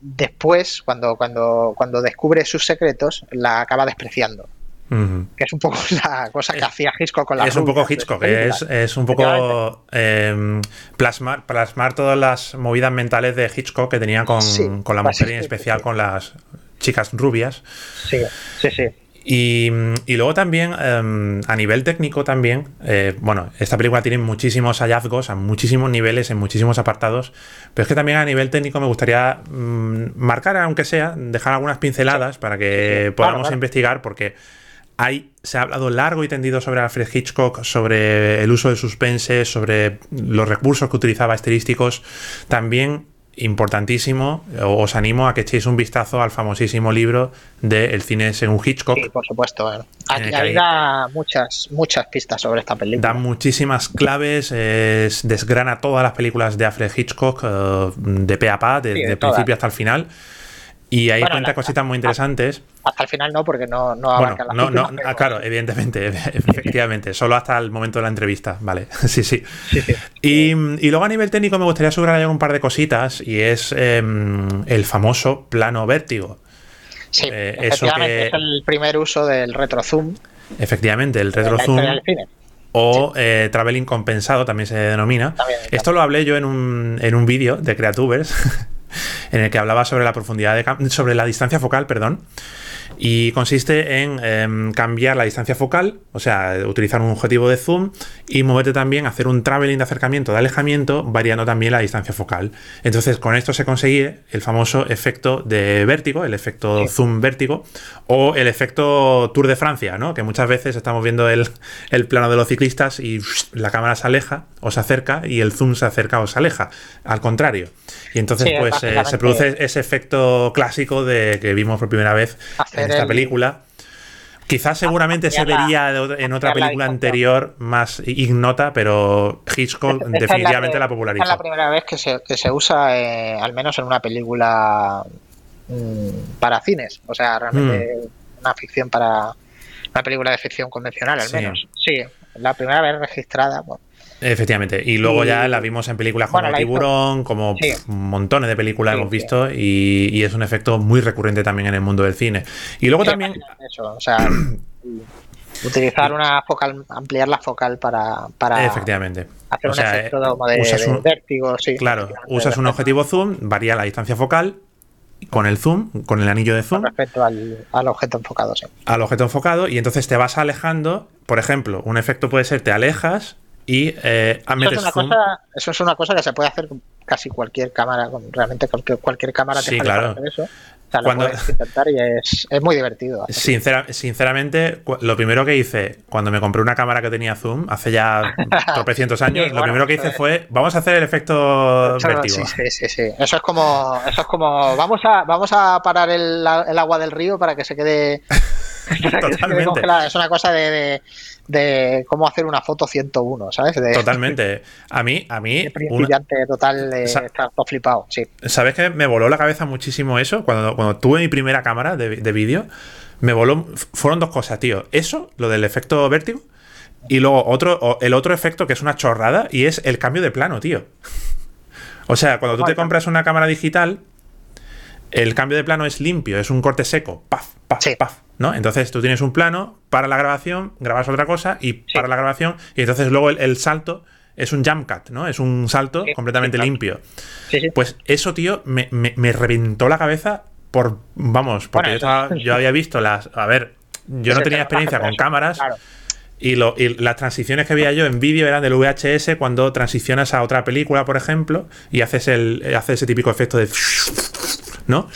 después, cuando, cuando, cuando descubre sus secretos, la acaba despreciando. Que es un poco la cosa que hacía Hitchcock con la Es un poco Hitchcock, es, es, un poco em, plasmar, plasmar todas las movidas mentales de Hitchcock que tenía con, con la mujer y en especial con las chicas rubias. Sí, sí, sí. Y, luego también, em, a nivel técnico también, eh, bueno, esta película tiene muchísimos hallazgos a muchísimos niveles, en muchísimos apartados, pero es que también a nivel técnico me gustaría mm, marcar, aunque sea, dejar algunas pinceladas para que podamos investigar, porque hay, se ha hablado largo y tendido sobre Alfred Hitchcock, sobre el uso del suspense, sobre los recursos que utilizaba estilísticos. También importantísimo, os animo a que echéis un vistazo al famosísimo libro de El cine según Hitchcock. Sí, por supuesto. Aquí da muchas, muchas pistas sobre esta película. Da muchísimas claves, desgrana todas las películas de Alfred Hitchcock eh, de pe a pa, de, principio hasta el final. Y ahí cuenta cositas muy interesantes. Hasta el final no, porque no, no abarca la no, no, ah, Claro, evidentemente, efectivamente. solo hasta el momento de la entrevista, vale. sí, sí. Y, luego a nivel técnico me gustaría subrayar un par de cositas y es em, el famoso plano vértigo. Sí, eh, efectivamente, es el primer uso del retro zoom. Efectivamente, el retro zoom. O eh, traveling compensado también se denomina. Esto lo hablé yo en un, en un vídeo de Creatubers en el que hablaba sobre la profundidad de sobre la distancia focal, perdón. Y consiste en em, cambiar la distancia focal, o sea, utilizar un objetivo de zoom y moverte también, hacer un traveling de acercamiento, de alejamiento, variando también la distancia focal. Entonces, con esto se consigue el famoso efecto de vértigo, el efecto zoom vértigo, o el efecto Tour de Francia, ¿no? Que muchas veces estamos viendo el, el plano de los ciclistas y la cámara se aleja o se acerca y el zoom se acerca o se aleja. Al contrario. Y entonces, pues eh, se produce ese efecto clásico de que vimos por primera vez en esta película. Quizás seguramente se vería en otra película anterior más ignota, pero Hitchcock definitivamente la, popularizó. Es la primera vez que se, que se usa, eh, al menos en una película mm, para cines. O sea, realmente mm. una ficción para. Una película de ficción convencional, al menos. Sí, la primera vez registrada. Efectivamente. Y luego ya la vimos en películas como Tiburón, como montones de películas hemos visto, y, es un efecto muy recurrente también en el mundo del cine. Y luego también. o sea. utilizar una focal, ampliar la focal para, para efectivamente hacer un efecto de, un, vértigo, sí, claro, usas un objetivo zoom, varía la distancia focal con el zoom, con el anillo de zoom. respecto al, al, objeto enfocado, sí. Al objeto enfocado, y entonces te vas alejando. Por ejemplo, un efecto puede ser te alejas y eh, eso, es una cosa, eso es una cosa que se puede hacer con casi cualquier cámara, con realmente cualquier, cualquier cámara te sí, claro. hacer eso. O sea, cuando... lo puedes intentar y es, es muy divertido. sinceramente, lo primero que hice cuando me compré una cámara que tenía zoom hace ya tropecientos años, lo primero que hice fue vamos a hacer el efecto vértigo. Sí, sí, sí, Eso es como, eso es como vamos a, vamos a parar el, el agua del río para que se quede. Totalmente. es una cosa de de cómo hacer una foto 101, ¿sabes? Totalmente. A mí, a mí. principiante total, de estar todo flipado, sí. ¿Sabes que me voló la cabeza muchísimo eso? Cuando, cuando tuve mi primera cámara de, vídeo, me voló. Fueron dos cosas, tío. Eso, lo del efecto vértigo. Y luego otro, el otro efecto que es una chorrada y es el cambio de plano, tío. O sea, cuando tú te compras una cámara digital, el cambio de plano es limpio, es un corte seco, paf, paf, paf. ¿No? Entonces tú tienes un plano, para la grabación, grabas otra cosa y para la grabación, y entonces luego el, salto es un jump cut, ¿no? Es un salto completamente limpio. Pues eso, tío, me, reventó la cabeza por, vamos, porque yo, había visto las, a ver, yo no tenía experiencia con cámaras. Y, lo, y, las transiciones que veía yo en vídeo eran del VHS cuando transicionas a otra película, por ejemplo, y haces, el, haces ese típico efecto de... ¿No?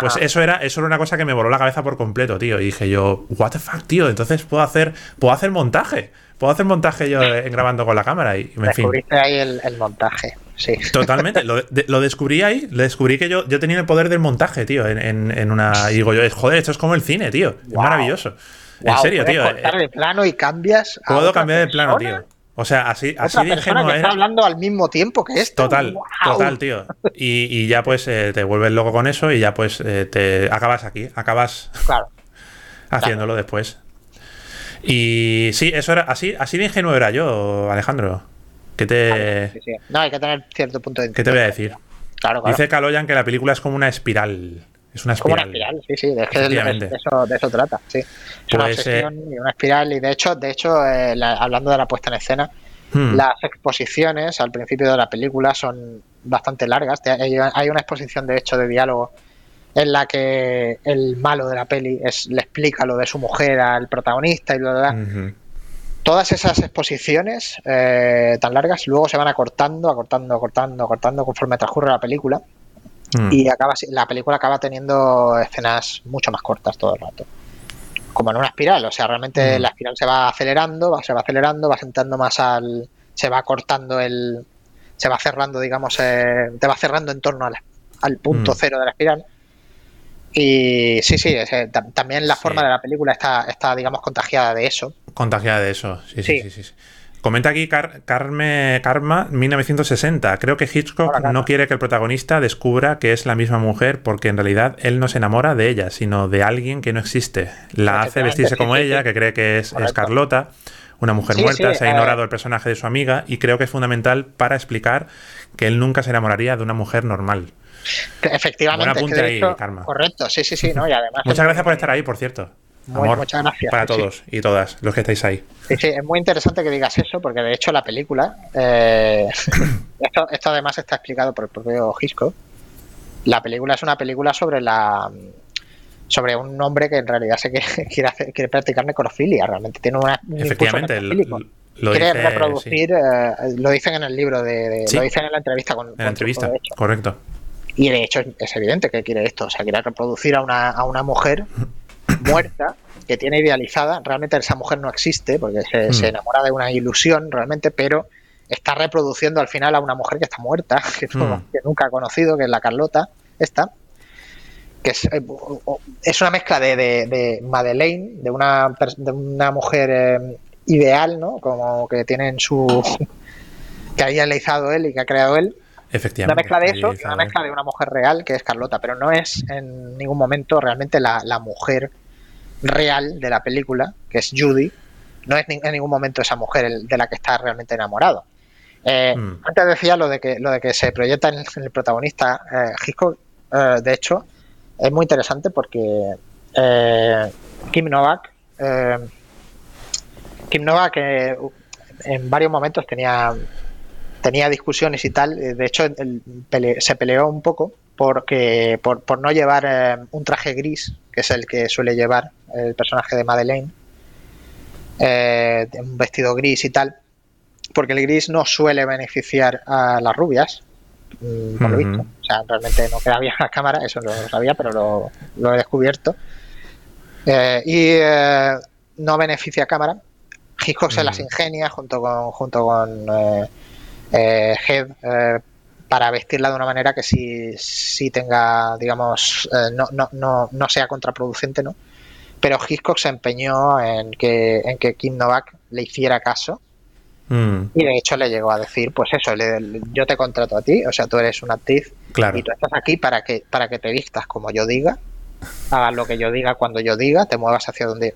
Pues eso era, eso era una cosa que me voló la cabeza por completo, tío. Y dije yo, what the fuck, tío. Entonces puedo hacer, puedo hacer montaje. Puedo hacer montaje yo en grabando con la cámara. Y, en Descubriste ahí el, montaje. Sí. Totalmente. Lo, descubrí ahí. Lo descubrí que yo, yo tenía el poder del montaje, tío. En, una. Y digo yo, joder, esto es como el cine, tío. Es maravilloso. en serio, tío. Cortar de plano y cambias. Puedo cambiar de plano, tío. O sea, así, así de ingenuo que está hablando al mismo tiempo que esto. Total, total, tío. Y, ya pues eh, te vuelves loco con eso y ya pues eh, te acabas aquí, acabas haciéndolo después. Y sí, eso era así, así de ingenuo era yo, Alejandro. ¿Qué te... No, hay que tener cierto punto de ¿Qué te voy a decir? Claro, Dice Kaloyan que la película es como una espiral. Es una espiral. Como una espiral, sí, sí, de, eso, de eso trata, sí. Es una pues, obsesión eh, y una espiral. Y de hecho, de hecho eh, hablando de la puesta en escena, hmm. las exposiciones al principio de la película son bastante largas. Hay una exposición, de hecho, de diálogo en la que el malo de la peli es, le explica lo de su mujer al protagonista y bla, bla, bla. Todas esas exposiciones eh, tan largas luego se van acortando, acortando, acortando, acortando conforme transcurre la película. Mm. Y acaba, la película acaba teniendo escenas mucho más cortas todo el rato. Como en una espiral, o sea, realmente mm. la espiral se va acelerando, va, se va acelerando, va sentando más al. se va cortando el. se va cerrando, digamos, eh, te va cerrando en torno al, al punto mm. cero de la espiral y sí, sí, también la forma de la película está, está, digamos, contagiada de eso. Contagiada de eso, sí, sí, sí. Comenta aquí Carme, Karma 1960. Creo que Hitchcock no quiere que el protagonista descubra que es la misma mujer porque en realidad él no se enamora de ella, sino de alguien que no existe. La hace vestirse como ella, que cree que es, Carlota, una mujer muerta, se ha ignorado el personaje de su amiga y creo que es fundamental para explicar que él nunca se enamoraría de una mujer normal. Efectivamente. Correcto, sí, sí, sí. ¿no? Y además muchas gracias por estar ahí, por cierto. Muchas gracias. Para todos y todas los que estáis ahí. Sí, sí, es muy interesante que digas eso, porque de hecho la película, eh, esto, esto, además está explicado por el propio Gisco. La película es una película sobre la sobre un hombre que en realidad se quiere, hacer, quiere practicar necrofilia, realmente tiene una Efectivamente, lo quiere reproducir, eh, lo dicen en el libro, de, lo dicen en la entrevista con... En la entrevista, correcto. Y de hecho es evidente que quiere esto, o sea, quiere reproducir a una, a una mujer muerta que tiene idealizada, realmente esa mujer no existe porque se, hmm. enamora de una ilusión realmente, pero está reproduciendo al final a una mujer que está muerta, que, hmm. nunca ha conocido, que es la Carlota, esta, que es, eh, es una mezcla de, de, Madeleine, de una, de una mujer eh, ideal, ¿no? Como que tiene en su... que haya idealizado él y que ha creado él, Efectivamente. Una mezcla de eso una mezcla de una mujer real que es Carlota, pero no es en ningún momento realmente la, mujer real de la película, que es Judy, no es en ningún momento esa mujer de la que está realmente enamorado. Eh, mm. Antes decía lo de que lo de que se proyecta en el, protagonista eh, Hitchcock, eh, de hecho, es muy interesante porque eh, Kim Novak, Kim Novak en varios momentos tenía tenía discusiones y tal. De hecho, se peleó un poco porque por, por no llevar eh, un traje gris, que es el que suele llevar el personaje de Madeleine, eh, un vestido gris y tal, porque el gris no suele beneficiar a las rubias, mm, por lo visto. O sea, realmente no queda bien a la cámara, eso no lo sabía, pero lo, he descubierto. Eh, y no beneficia a cámara. Hitchcock se las ingenia junto con, junto con eh, Head para vestirla de una manera que sí, sí tenga, digamos, eh, no, no, no, no, sea contraproducente, ¿no? Pero Hitchcock se empeñó en que, en que Kim Novak le hiciera caso. Mm. Y de hecho le llegó a decir, pues eso, yo te contrato a ti, o sea, tú eres una actriz y tú estás aquí para que, para que te vistas como yo diga, hagas lo que yo diga cuando yo diga, te muevas hacia donde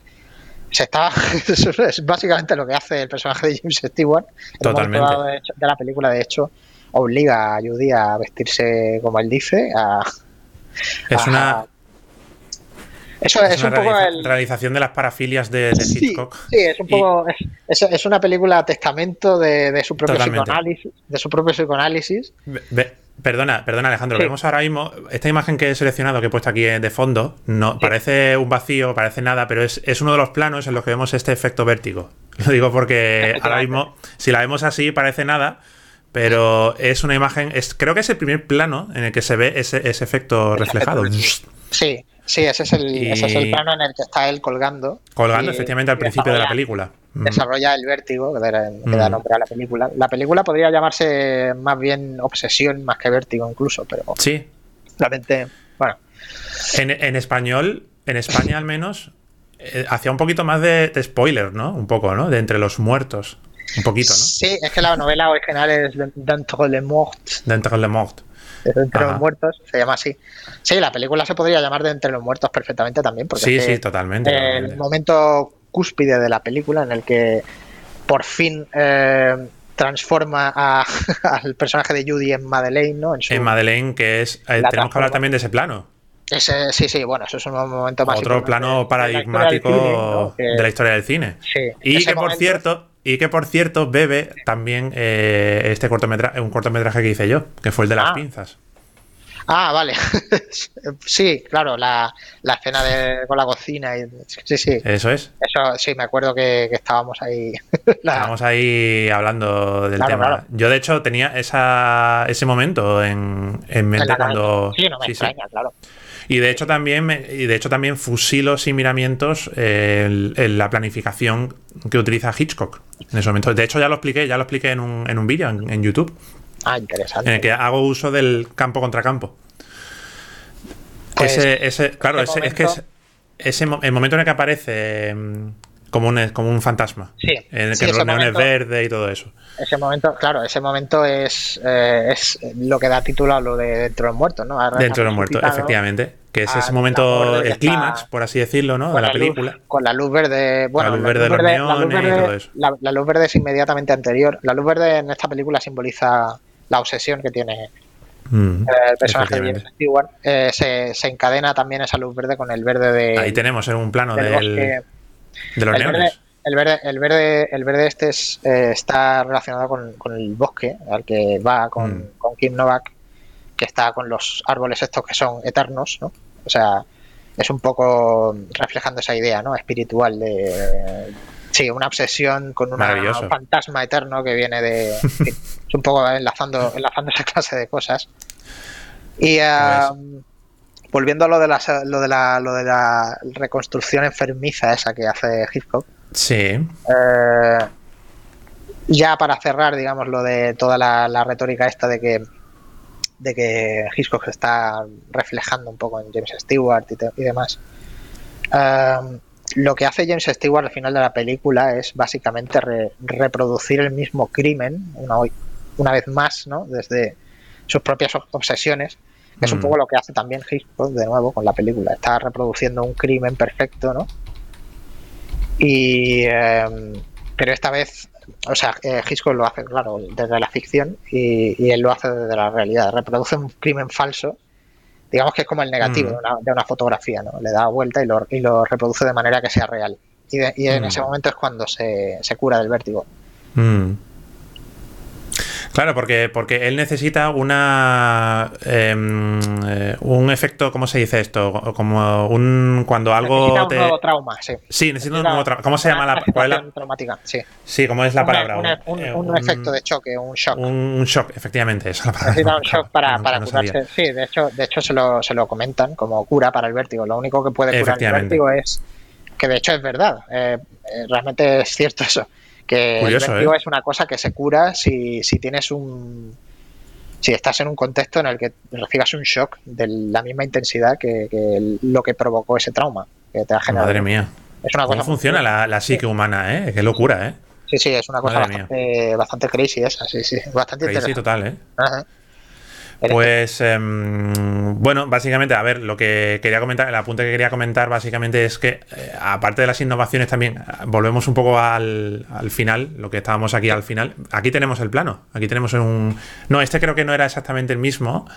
se está es básicamente lo que hace el personaje de James Stewart totalmente de, la película de hecho obliga a Judy a vestirse como él dice es una eso es, un poco la realización de las parafilias de, Hitchcock. sí es un poco es, una película testamento de, su propio psicoanálisis de su propio psicoanálisis. Perdona, perdona Alejandro, vemos ahora mismo esta imagen que he seleccionado, que he puesto aquí de fondo, no, parece un vacío, parece nada, pero es, uno de los planos en los que vemos este efecto vértigo. Lo digo porque ahora mismo, si la vemos así, parece nada, pero es una imagen, es, creo que es el primer plano en el que se ve ese, efecto reflejado. Sí, sí, ese es, el, ese es el plano en el que está él colgando. Colgando, efectivamente, al principio de la película. Mm. desarrolla el vértigo que da, mm. nombre a la película. La película podría llamarse más bien obsesión más que vértigo incluso, pero sí. Realmente, bueno. En, español, en España al menos, eh, hacía un poquito más de, spoiler, ¿no? Un poco, ¿no? De entre los muertos. Un poquito, ¿no? Sí, es que la novela original es D'entre les morts. D'entre les morts. entre los muertos, se llama así. Sí, la película se podría llamar de entre los muertos perfectamente también. Porque sí, sí, totalmente. El momento cúspide de la película en el que por fin eh, transforma al personaje de Judy en Madeleine, ¿no? En, Madeleine, que es... Eh, tenemos que hablar también de ese plano. Ese, sí, sí, bueno, eso es un momento más... Otro plano paradigmático de la historia del cine. y que por cierto... Y que por cierto bebe también eh, este cortometraje, un cortometraje que hice yo, que fue el de las ah. pinzas. Ah, vale. sí, claro, la, la escena de, con la cocina. Y, sí, sí. Eso es. Eso sí, me acuerdo que, estábamos ahí. Estábamos ahí hablando del tema. Yo, de hecho, tenía esa, ese momento en, en mente cuando. Sí, no me extraña, claro. Y de hecho también, y de hecho también fusilos y miramientos en, la planificación que utiliza Hitchcock en ese momento. De hecho ya lo expliqué, ya lo expliqué en un, en un vídeo en, YouTube. Ah, interesante. En el que hago uso del campo contra campo. Pues ese, ese, claro, ese, es que es, ese, el momento en el que aparece mm, como un, como un fantasma. Sí. En el que los neones verdes y todo eso. Ese momento, claro, ese momento es, eh, es lo que da título a lo de Dentro de los Muertos, ¿no? Dentro de los Muertos, efectivamente. Que es ese momento, el clímax, por así decirlo, ¿no? De la, película. con la luz verde. Bueno, la luz verde de los neones y todo eso. La, luz verde es inmediatamente anterior. La luz verde en esta película simboliza la obsesión que tiene mm, el personaje de James Stewart. Eh, se, se, encadena también esa luz verde con el verde de. Ahí tenemos en un plano del, de los neones. El verde, el verde, el verde este eh, está relacionado con, el bosque al que va con, mm. con, Kim Novak, que está con los árboles estos que son eternos, ¿no? O sea, es un poco reflejando esa idea, ¿no? Espiritual de sí, una obsesión con un fantasma eterno que viene de es un poco enlazando, enlazando esa clase de cosas. Y pues volviendo a lo de la, lo de la, lo de la reconstrucción enfermiza esa que hace Hitchcock Sí. Eh, ya para cerrar, digamos, lo de toda la, retórica esta de que de que Hitchcock está reflejando un poco en James Stewart y, demás. Eh, lo que hace James Stewart al final de la película es básicamente reproducir el mismo crimen una, una vez más, ¿no? Desde sus propias obsesiones, que es un mm. poco lo que hace también Hitchcock de nuevo con la película. Está reproduciendo un crimen perfecto, ¿no? Y, em, pero esta vez, o sea, eh, Hitchcock lo hace, claro, desde la ficción y, él lo hace desde la realidad. Reproduce un crimen falso, digamos que es como el negativo mm. de, una, fotografía, ¿no? Le da vuelta y lo, y lo reproduce de manera que sea real. Y, en mm. ese momento es cuando se, se cura del vértigo. Mm. Claro, porque, porque él necesita una em, eh, un efecto, ¿cómo se dice esto? Como un cuando algo necesita un nuevo trauma, sí. Sí, necesita un nuevo trauma. ¿Cómo se llama la es traumática? Sí. Sí, ¿cómo es la palabra? un, un, efecto de choque, un shock. Un, shock, efectivamente, esa es la palabra. Necesita un shock para, para curarse. Sí, de hecho, de hecho se lo, se lo comentan como cura para el vértigo. Lo único que puede curar el vértigo es que de hecho es verdad. Eh, eh, realmente es cierto eso que el vértigo ¿eh? es una cosa que se cura si, si tienes un si estás en un contexto en el que recibas un shock de la misma intensidad que, lo que provocó ese trauma que te ha generado. Madre mía. Es una ¿Cómo funciona la, la, psique humana, eh? Qué locura, ¿eh? Sí, sí, es una cosa bastante, bastante, crazy esa, sí, sí. Bastante crazy total, ¿eh? Ajá. Pues em, bueno, básicamente, a ver, lo que quería comentar, el apunte que quería comentar básicamente es que, eh, aparte de las innovaciones también, volvemos un poco al, final, lo que estábamos aquí al final. Aquí tenemos el plano, aquí tenemos un... No, este creo que no era exactamente el mismo.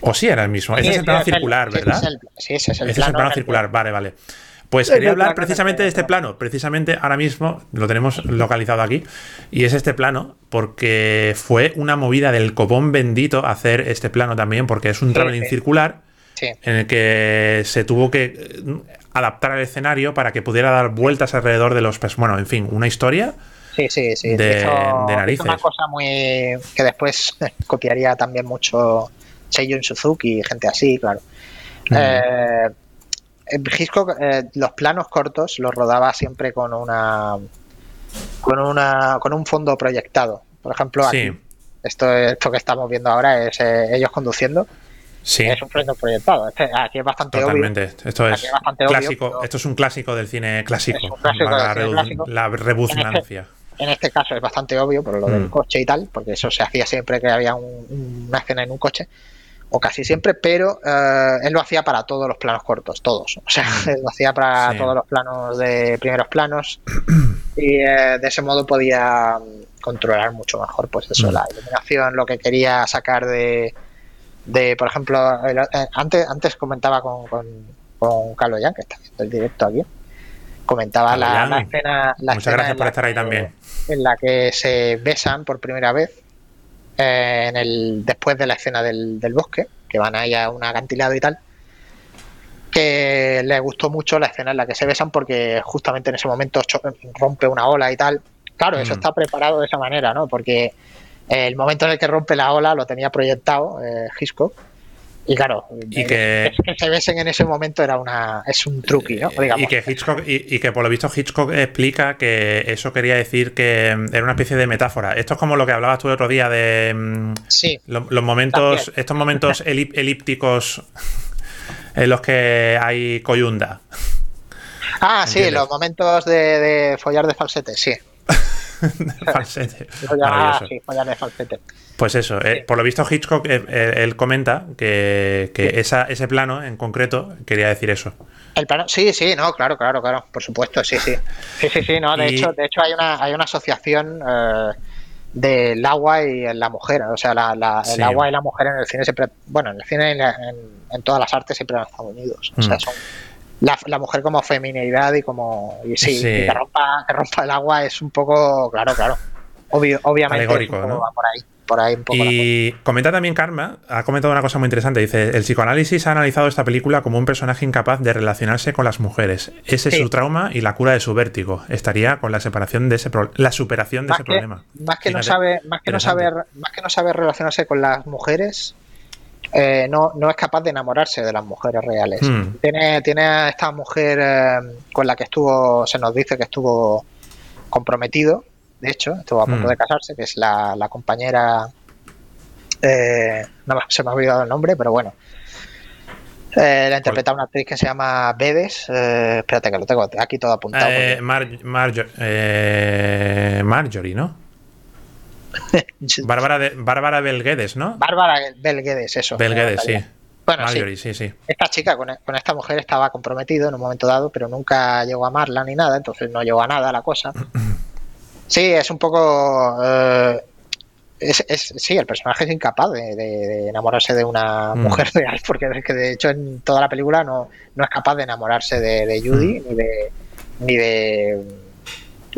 O sí era el mismo. Ese es el plano circular, ¿verdad? Sí, ese es el ese plano. Es el plano circular, vale, vale. Pues quería hablar precisamente de este plano. Precisamente ahora mismo lo tenemos localizado aquí. Y es este plano porque fue una movida del copón bendito hacer este plano también porque es un traveling circular en el que se tuvo que eh, adaptar al escenario para que pudiera dar vueltas alrededor de los... Bueno, en fin, una historia... Sí, sí, sí. De, narices. una cosa muy. que después copiaría también mucho Seiyun Suzuki y gente así, claro. Eh, Hitchcock eh, los planos cortos los rodaba siempre con una con una con un fondo proyectado. Por ejemplo, aquí, esto, esto que estamos viendo ahora es eh, ellos conduciendo. Sí. Es un fondo proyectado. Este, aquí es bastante Totalmente. Esto es, clásico. esto es un clásico del cine clásico. la, rebusnancia. En este, caso es bastante obvio por lo del mm. coche y tal, porque eso se hacía siempre que había una escena en un coche o casi siempre, pero eh, él lo hacía para todos los planos cortos, todos. O sea, mm. él lo hacía para todos los planos de primeros planos y eh, de ese modo podía mm, controlar mucho mejor, pues eso, mm. la iluminación, lo que quería sacar de, de por ejemplo, eh, antes, antes comentaba con, con, con Carlos Jan, que está viendo el directo aquí, comentaba la, escena. Muchas gracias por estar ahí también. En la que se besan por primera vez eh, en el, después de la escena del, bosque, que van ahí a un acantilado y tal, que le gustó mucho la escena en la que se besan porque justamente en ese momento rompe una ola y tal. Claro, eso mm. está preparado de esa manera, ¿no? Porque el momento en el que rompe la ola lo tenía proyectado eh, Hitchcock. Y claro, y que, se besen en ese momento era una es un truqui, ¿no? Y que Hitchcock y, que por lo visto Hitchcock explica que eso quería decir que era una especie de metáfora. Esto es como lo que hablabas tú el otro día de mm, sí, los, momentos, estos momentos elípticos en los que hay coyunda. Ah, sí, los momentos de, de follar de falsete, sí. falsete. Ah, sí, follar de falsete. Pues eso, eh, por lo visto Hitchcock, eh, eh, él comenta que, ese plano en concreto quería decir eso. El plano, sí, sí, no, claro, claro, claro, por supuesto, sí, sí. Sí, sí, sí, no, de hecho, de hecho hay una, hay una asociación del agua y la mujer, o sea, el agua y la mujer en el cine siempre, bueno, en el cine en, todas las artes siempre han estado unidos, o sea, mm. son la, mujer como feminidad y como, y sí, que, rompa, que rompa el agua es un poco, claro, claro, obvio, obviamente va por ahí ahí Y comenta también Karma, ha comentado una cosa muy interesante. Dice: El psicoanálisis ha analizado esta película como un personaje incapaz de relacionarse con las mujeres. Ese es su trauma y la cura de su vértigo. Estaría con la separación de ese la superación de ese problema. Más que no sabe, más que no saber, más que no saber relacionarse con las mujeres. Eh, no, no es capaz de enamorarse de las mujeres reales. Hmm. Tiene, tiene a esta mujer eh, con la que estuvo, se nos dice que estuvo comprometido, de hecho, estuvo a punto mm. de casarse, que es la, compañera. Eh, no se me ha olvidado el nombre, pero bueno. Eh, la interpreta una actriz que se llama Bedes. Eh, espérate, que lo tengo aquí todo apuntado. Eh, Marjorie, ¿no? Bárbara, de, Bárbara Belguedes, ¿no? Bárbara Belguedes, eso. Belguedes, sí. Bueno, Marjorie, sí. sí, Esta chica con, con, esta mujer estaba comprometido en un momento dado, pero nunca llegó a amarla ni nada, entonces no llegó a nada la cosa. Sí, es un poco. Eh, es, sí, el personaje es incapaz de, enamorarse de una mm. mujer real, porque es que de hecho en toda la película no, no es capaz de enamorarse de, Judy mm. ni de. ni de.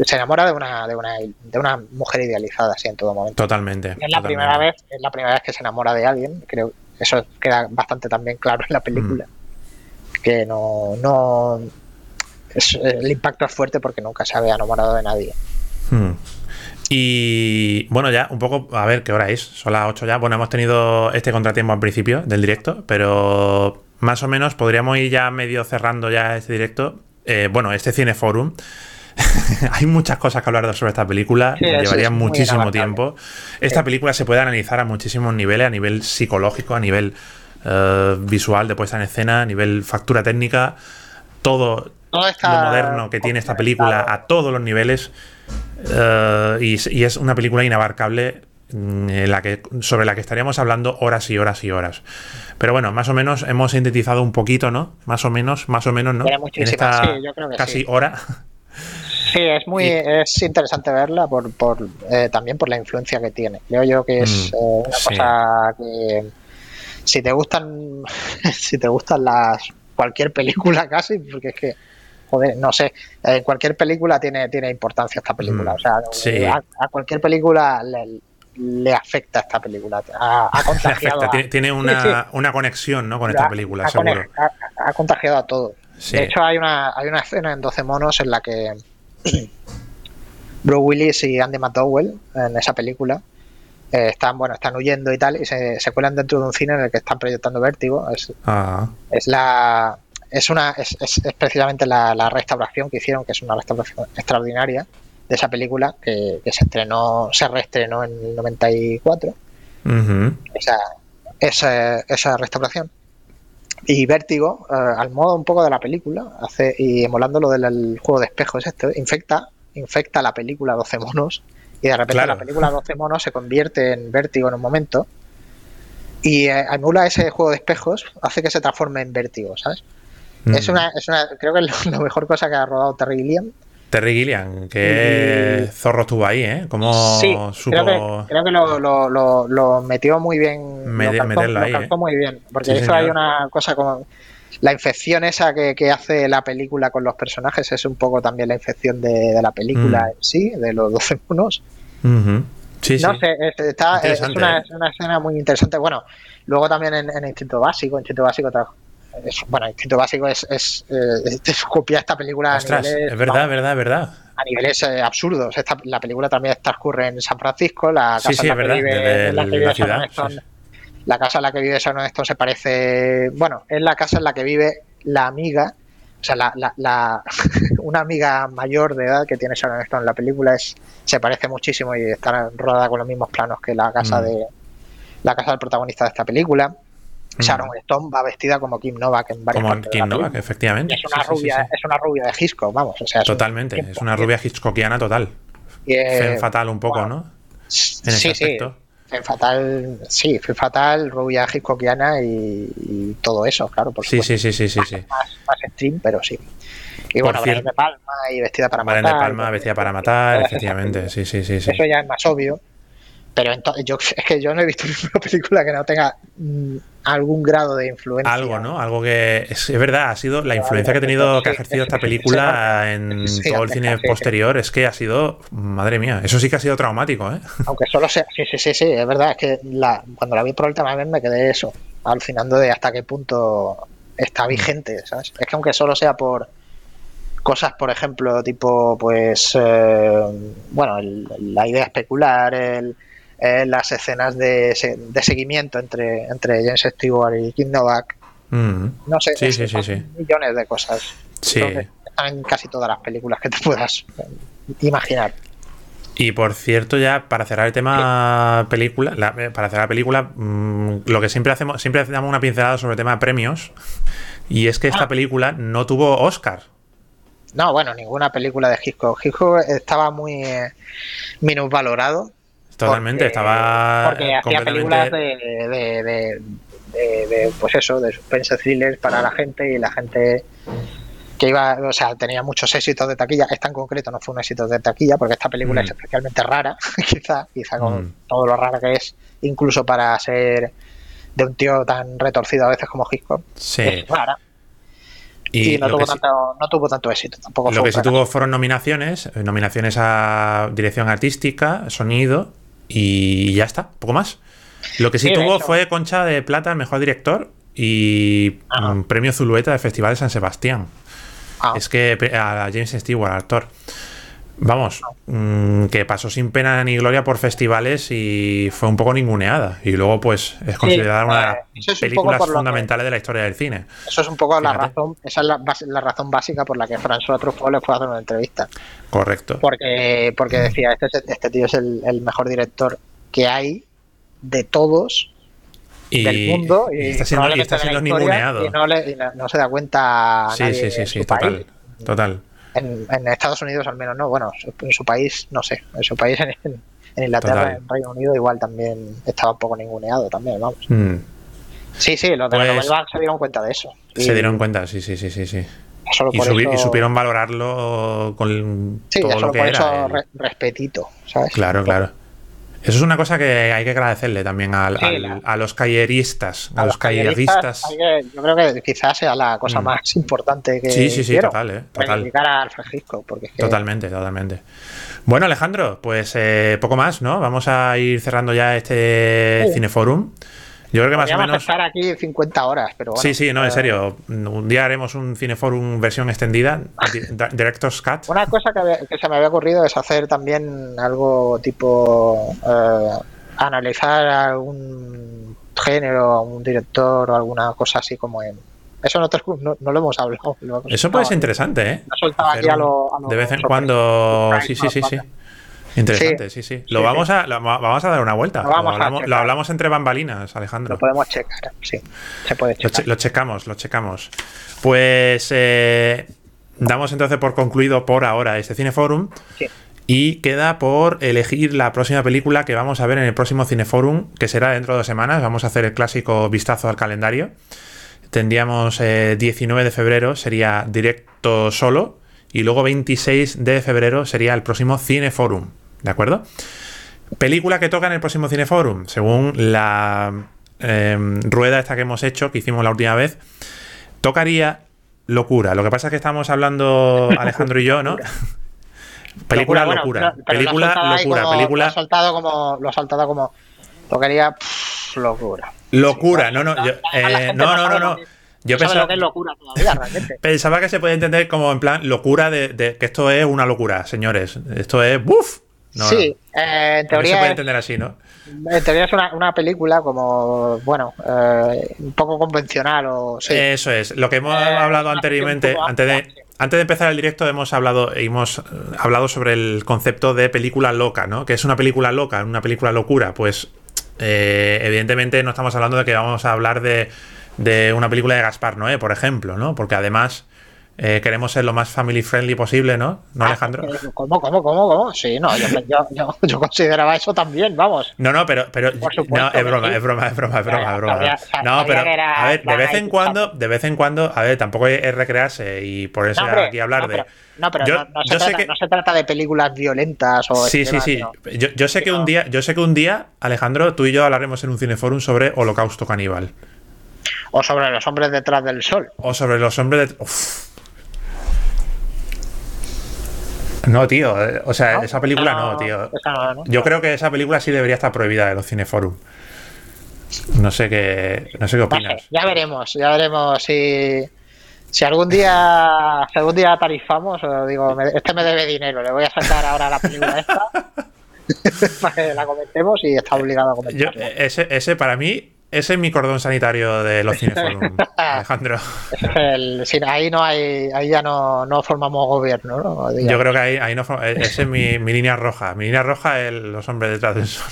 Se enamora de una, de una, de una mujer idealizada, así en todo momento. Totalmente. es la primera vez, es la primera vez que se enamora de alguien, creo eso queda bastante también claro en la película. Mm. Que no, no el impacto es fuerte porque nunca se había enamorado de nadie. Hmm. Y bueno, ya un poco, a ver qué hora es, son las 8 ya. Bueno, hemos tenido este contratiempo al principio del directo, pero más o menos podríamos ir ya medio cerrando ya este directo. Eh, bueno, este Cineforum. Hay muchas cosas que hablar sobre esta película, llevaría muchísimo tiempo. Esta película se puede analizar a muchísimos niveles, a nivel psicológico, a nivel eh, visual de puesta en escena, a nivel factura técnica, todo, lo moderno que tiene esta película a todos los niveles eh, y, es una película inabarcable mm, en la que, sobre la que estaríamos hablando horas y horas y horas. Pero bueno, más o menos hemos sintetizado un poquito, ¿no? Más o menos, más o menos, ¿no? En esta casi hora. Sí, es muy es interesante verla por, por eh, también por la influencia que tiene. Creo yo que es mm, eh, una cosa que si te gustan si te gustan las cualquier película casi, porque es que joder, no sé, en cualquier película tiene, tiene importancia esta película. Mm, o sea, a, cualquier película le, afecta esta película. Ha, contagiado. Tiene, una, una, conexión ¿no? con esta película, seguro. Ha, contagiado a todo. De hecho, hay una, hay una escena en 12 monos en la que Bruce Willis y Andy McDowell en esa película eh, están bueno están huyendo y tal y se, se, cuelan dentro de un cine en el que están proyectando Vértigo es, ah. es la es, una, es, es, precisamente la, restauración que hicieron, que es una restauración extraordinaria de esa película que, se estrenó, se reestrenó en el 94. esa, esa, esa, restauración. Y Vértigo, eh, al modo un poco de la película, hace y emulando lo del juego de espejos, esto, infecta, infecta la película 12 monos y de repente la película 12 monos se convierte en Vértigo en un momento y eh, emula ese juego de espejos, hace que se transforme en Vértigo, ¿sabes? Es, mm. una, es una, creo que es la mejor cosa que ha rodado Terry Gilliam. Terry Gilliam, que zorro estuvo ahí, ¿eh? Como sí, creo que, creo que lo, lo, lo, metió muy bien. lo meterlo ahí, ¿eh? muy bien. Porque eso hay una cosa como. La infección esa que, que, hace la película con los personajes es un poco también la infección de, de la película mm. en sí, de los 12 monos. Sí, no sí. sé, es, está, es, Interesante, una, ¿eh? es una escena muy interesante. Bueno, luego también en, en Instinto Básico, Instinto Básico es- bueno, Instinto Básico es, es, eh, es copia esta película Ostras, a niveles, es verdad, vamos, verdad, verdad. a niveles eh, absurdos. Esta, la película también transcurre en San Francisco, la Sí, casa sí, en la es que verdad, vive, desde en la que la vive ciudad, Sharon Stone- sí, la casa en la que vive Sharon Stone se parece, bueno, es la casa en la que vive la amiga, o sea, la, la, la- una amiga mayor de edad que tiene Sharon Stone en la película es se parece muchísimo y está rodada con los mismos planos que la casa Mm. de la casa del protagonista de esta película. Mm. Sharon Stone va vestida como Kim Novak en varias Como Kim Novak, efectivamente. Es una Sí, sí, sí, rubia, sí. es una rubia de Hitchcock, vamos, o sea, es un- Totalmente, es una rubia hitchcockiana total. y, eh, fatal un poco, ¿no? En ese sí, sí, aspecto. Femme fatal, sí, Femme fatal, rubia hitchcockiana y, y todo eso, claro, por Sí, sí, sí, sí, sí, sí. más, más stream, pero sí. Y Por bueno, cierto- de Palma y vestida para Brian de matar. Palma, vestida para matar, efectivamente. Sí, sí, sí, sí. Eso ya es más obvio. Pero entonces, yo, es que yo no he visto ninguna película que no tenga mm, algún grado de influencia. Algo, ¿no? Algo que es, es verdad, ha sido la influencia que ha tenido, que ha ejercido esta película en todo el cine posterior, es que ha sido, madre mía, eso sí que ha sido traumático, ¿eh? Aunque solo sea. Sí, sí, sí, sí, es verdad. Es que la, cuando la vi por última vez me quedé eso, alucinando de hasta qué punto está Mm. vigente, ¿sabes? Es que aunque solo sea por cosas, por ejemplo, tipo, pues, eh, bueno, el- la idea especular, el, eh, las escenas de, de seguimiento entre, entre James Stewart y Kim Novak, Mm, no sé, Sí, millones de cosas. Sí. Entonces, en casi todas las películas que te puedas eh, imaginar. Y por cierto, ya para cerrar el tema película, la- eh, para cerrar la película, mm, lo que siempre hacemos, siempre damos una pincelada sobre el tema de premios. Y es que esta Ah. película no tuvo Oscar. No, bueno, ninguna película de Hitchcock. Hitchcock estaba muy eh, minusvalorado. Totalmente, porque- estaba Porque hacía películas de, de, de- de- de, pues eso, de suspense thrillers para la gente y la gente que iba, o sea, tenía muchos éxitos de taquilla. Esta en concreto no fue un éxito de taquilla porque esta película Mm. es especialmente rara, quizá, quizá con Mm. todo lo rara que es, incluso para ser de un tío tan retorcido a veces como Hitchcock. Sí. Es rara. Y, Y, no, tuvo sí, tanto, no tuvo tanto éxito tampoco. lo que sí tuvo fueron nominaciones, eh, nominaciones a dirección artística, sonido y ya está, poco más. Lo que sí, Sí, de tuvo fue Concha de Plata mejor director y Ajá. mm, premio Zulueta del Festival de San Sebastián. Ah. Es que a James Stewart, actor. Vamos, mm, que pasó sin pena ni gloria por festivales y fue un poco ninguneada. Y luego, pues, es considerada una de las es películas que- fundamentales de la historia del cine. Eso es un poco la razón, esa es la, razón básica por la que François Truffaut le fue a hacer una entrevista. Correcto. Porque, porque decía, este, es- este tío es el, el mejor director que hay de todos Y, del mundo y, está siendo, y está ninguneado. y no, le- y no- no se da cuenta Sí, nadie sí, sí, sí, total. país. Total. En, en Estados Unidos al menos no, bueno, en su país no sé, en su país en, en Inglaterra, Total. en Reino Unido igual también estaba un poco ninguneado también, vamos. Mm. Sí, sí, los de la Pues- Vague se dieron cuenta de eso. Se dieron cuenta, sí, sí, sí, sí, sí. Y, supieron valorarlo con Sí, ya todo solo lo que por era. eso el- re- respetito, ¿sabes? Claro, claro. Eso es una cosa que hay que agradecerle también al- Sí, al- la- a los calleristas, a, los calleristas yo creo que quizás sea la cosa Mm. más importante que Sí, sí, sí, total, eh, total. reivindicar a Alfred Hitchcock, porque es que Totalmente, totalmente. Bueno, Alejandro, pues eh, poco más, ¿no? Vamos a ir cerrando ya este Sí. Cineforum. Yo creo que más o menos. estar aquí 50 horas, pero bueno. Sí, sí, no, en eh, serio. Un día haremos un Cineforum versión extendida, di- da- Director's Cut. Una cosa que, había- que se me había ocurrido es hacer también algo tipo eh, analizar algún género, a un director o alguna cosa así como en... Eso no, te- no, no lo hemos hablado. lo hemos Eso puede ser interesante, ¿eh? Lo a lo- a lo de vez en cuando. Sí, sí, sí, sí. Interesante, sí, sí. Lo Sí, vamos sí. a, lo vamos a dar una vuelta. Lo vamos hablamos, lo checar. hablamos entre bambalinas, Alejandro. Lo podemos checar, sí. Se puede Lo, checar. che- lo checamos, lo checamos. Pues eh, damos entonces por concluido por ahora este Cineforum. Y queda por elegir la próxima película que vamos a ver en el próximo Cineforum, que será dentro de dos semanas. Vamos a hacer el clásico vistazo al calendario. Tendríamos eh, 19 de febrero, sería directo solo. Y luego 26 de febrero sería el próximo Cineforum. ¿De acuerdo? Película que toca en el próximo Cineforum, según la eh, rueda esta que hemos hecho, que hicimos la última vez, tocaría Locura. Lo que pasa es que estamos hablando Alejandro y yo, ¿no? Película locura. película locura. película... Lo ha soltado como. Lo ha soltado como. Lo quería. locura. Locura, no, no. Eh, no, no, no, no. Yo pensaba, que es locura todavía, realmente. pensaba que se puede entender como en plan locura de, que esto es una locura, señores. Esto es ¡buf! sí, eh, en teoría. se puede entender así, ¿no? En teoría es una, película como, bueno, eh, un poco convencional o. Eso es. Lo que hemos hablado anteriormente, antes de, antes de empezar el directo, hemos hablado, hemos hablado sobre el concepto de película loca, ¿no? Que es una película loca, una película locura. Pues, evidentemente, no estamos hablando de que vamos a hablar de de una película de Gaspar Noé, por ejemplo, ¿no? Porque además eh, queremos ser lo más family friendly posible, ¿no? ¿No, ah, Alejandro? ¿Cómo, cómo, cómo, cómo? Sí, no, yo, consideraba eso también, vamos. No, no, pero, pero no, es broma, es broma, es broma, es broma, es broma. no, pero a ver, de vez en cuando, de vez en cuando, a ver, tampoco es recrearse y por eso aquí hablar de. No, pero no, se trata, no, se trata, de películas violentas o. Sí, sí, sí. Yo, yo sé que un día, yo sé que un día, Alejandro, tú y yo hablaremos en un cineforum sobre Holocausto Caníbal. O sobre los hombres detrás del sol. O sobre los hombres de... No, tío. Eh, o sea, esa película no, tío. Yo creo que esa película sí debería estar prohibida de los cineforum. No sé qué, no sé qué opinas. ya veremos, ya veremos si, si algún día si algún día tarifamos, o digo, este me debe dinero, le voy a sacar ahora la película esta para que la comentemos y está obligado a comentarla. ese, ese para mí ese es mi cordón sanitario de los cineforum, Alejandro. ahí no hay, ahí ya no, no formamos gobierno, ¿no? Yo creo que ahí, ahí no e, esa es mi, mi, línea roja. Mi línea roja es los hombres detrás del sol.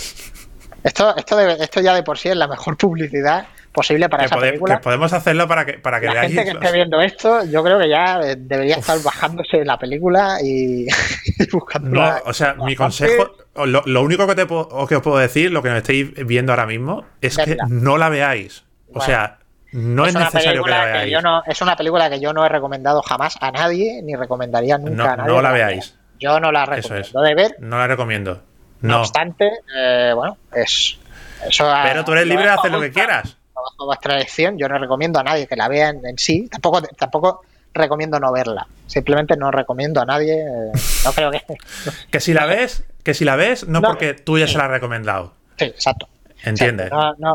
Esto, esto, esto ya de por sí es la mejor publicidad posible para esa película. Que podemos hacerlo para que, para que la gente que esté viendo esto, yo creo que ya debería estar bajándose la película y, buscando. No, o sea, mi consejo, lo, único que, te puedo, que os puedo decir, lo que nos estáis viendo ahora mismo, es que no la veáis. O sea, no es, necesario que la veáis. es una película que yo no he recomendado jamás a nadie, ni recomendaría nunca a nadie. No la veáis. Yo no la recomiendo de ver. No la recomiendo. No, obstante, eh, bueno, es. Eso Pero tú eres libre de hacer lo que quieras bajo vuestra elección. Yo no recomiendo a nadie que la vea en, sí. Tampoco, tampoco recomiendo no verla. Simplemente no recomiendo a nadie. Eh, no creo que. que si la ves, que si la ves, no, porque tú ya se la has recomendado. Sí, exacto. ¿Entiendes?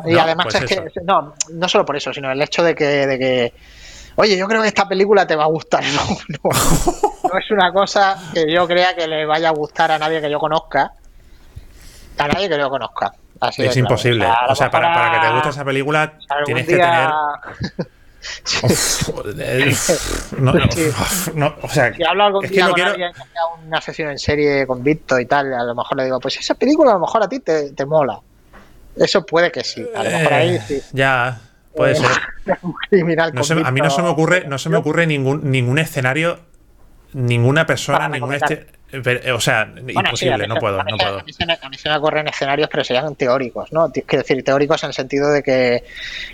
y además pues es que. No, no solo por eso, sino el hecho de que, de que. Oye, yo creo que esta película te va a gustar. No, no, es una cosa que yo crea que le vaya a gustar a nadie que yo conozca. A nadie que yo conozca es imposible. O sea, para, que te guste esa película tienes que tener. no, no, o sea, si hablo algún día con quiero... alguien que sesión en serie con Víctor y tal, a lo mejor le digo, pues esa película a lo mejor a ti te, te mola. Eso puede que sí. A lo mejor ahí sí. Eh, ya, puede eh, ser. a mí no se me ocurre, no se me ocurre ningún, ningún escenario, ninguna persona, ningún este o sea, imposible, no puedo, no puedo. A mí, se me, ocurren escenarios, pero serían teóricos, ¿no? Quiero decir, teóricos en el sentido de que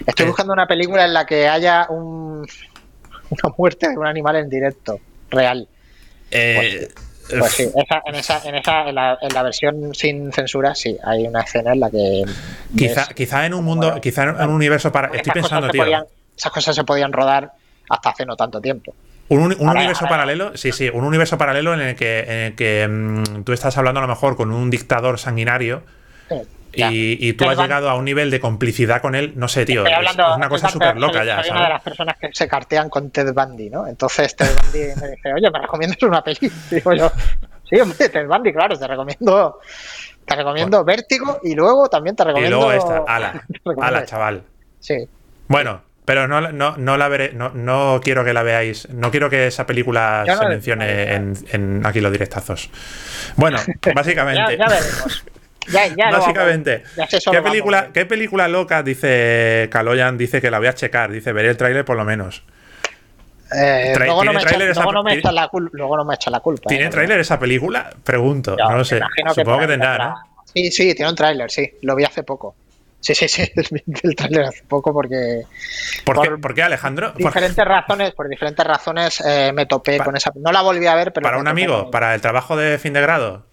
estoy eh. buscando una película en la que haya un, una muerte de un animal en directo, real. Eh, pues, pues, sí, en, esa, en, esa en, la, en la versión sin censura, sí, hay una escena en la que. Quizá, quizá en un mundo, quizá en un universo para. Estoy pensando, tío. esas cosas se podían rodar hasta hace no tanto tiempo. Un, universo paralelo, sí, sí, un universo paralelo en el que, en el que mm, tú estás hablando a lo mejor con un dictador sanguinario y, tú has llegado a un nivel de complicidad con él, no sé, tío, es, una cosa súper loca ya. Soy una de las personas que se cartean con Ted Bundy, ¿no? Entonces Ted Bundy me dice, oye, ¿me recomiendas una peli? Digo yo, sí, hombre, Ted Bundy, claro, te recomiendo, te recomiendo Vértigo y luego también te recomiendo... Y luego esta, ala, ala, chaval. Sí. Bueno, pero no, no, no la veré, no, no quiero que la veáis. No quiero que esa película se mencione en, aquí los directazos. Bueno, básicamente. ya, veremos. Básicamente, ¿qué, película, ¿qué película loca dice Kaloyan? Dice que la voy a checar. Dice, veré el tráiler por lo menos. Eh, luego, no me echa, la luego no me echa la culpa. ¿Tiene ¿eh? tráiler esa película? Pregunto, no lo sé. Supongo que, tendrá, ¿no? Sí, sí, tiene un tráiler, sí. Lo vi hace poco. Sí, sí, sí, el trailer hace poco porque... ¿Por, qué, Alejandro? Diferentes razones, por diferentes razones eh, me topé con esa... No la volví a ver, pero... ¿Para un amigo? ¿Para el trabajo de fin de grado?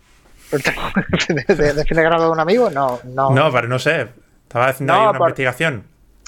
¿De, fin de grado de un amigo? No, no. No, pero no sé. Estaba haciendo ahí una investigación.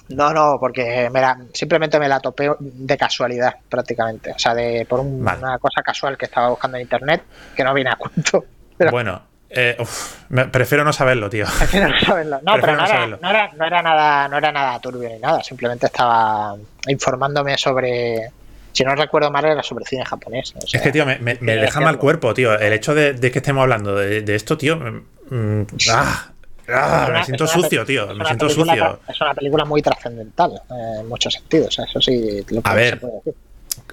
No, no, porque me la, simplemente me la topé de casualidad, prácticamente. O sea, de por un- Vale. una cosa casual que estaba buscando en internet que no viene a cuento. Pero Bueno, eh, uf, me- prefiero no saberlo, tío. prefiero no saberlo. No, pero no no era, saberlo. no, era, no era nada, no era nada turbio ni nada. Simplemente estaba informándome sobre. Si no recuerdo mal, era sobre cine japonés. o sea, Es que, tío, me, me- me Sí, deja mal cuerpo, tío. El hecho de, de que estemos hablando de, de esto, tío. mm, ah, ah, me siento sucio, tío. Me siento sucio. Es una película muy trascendental eh, en muchos sentidos. Eso sí, lo que A se ver. puede decir.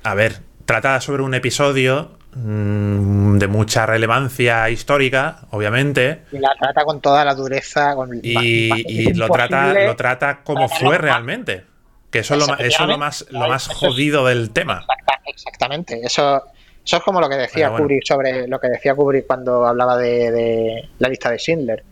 A ver, trata sobre un episodio de mucha relevancia histórica, obviamente. Y la trata con toda la dureza. Con Y, y lo, trata, lo trata como fue realmente. Que eso es lo, ma- eso es lo más, lo más jodido del tema. Exacta- exactamente. Eso, eso es como lo que decía bueno. Kubrick sobre lo que decía Kubrick cuando hablaba de, de la lista de Schindler.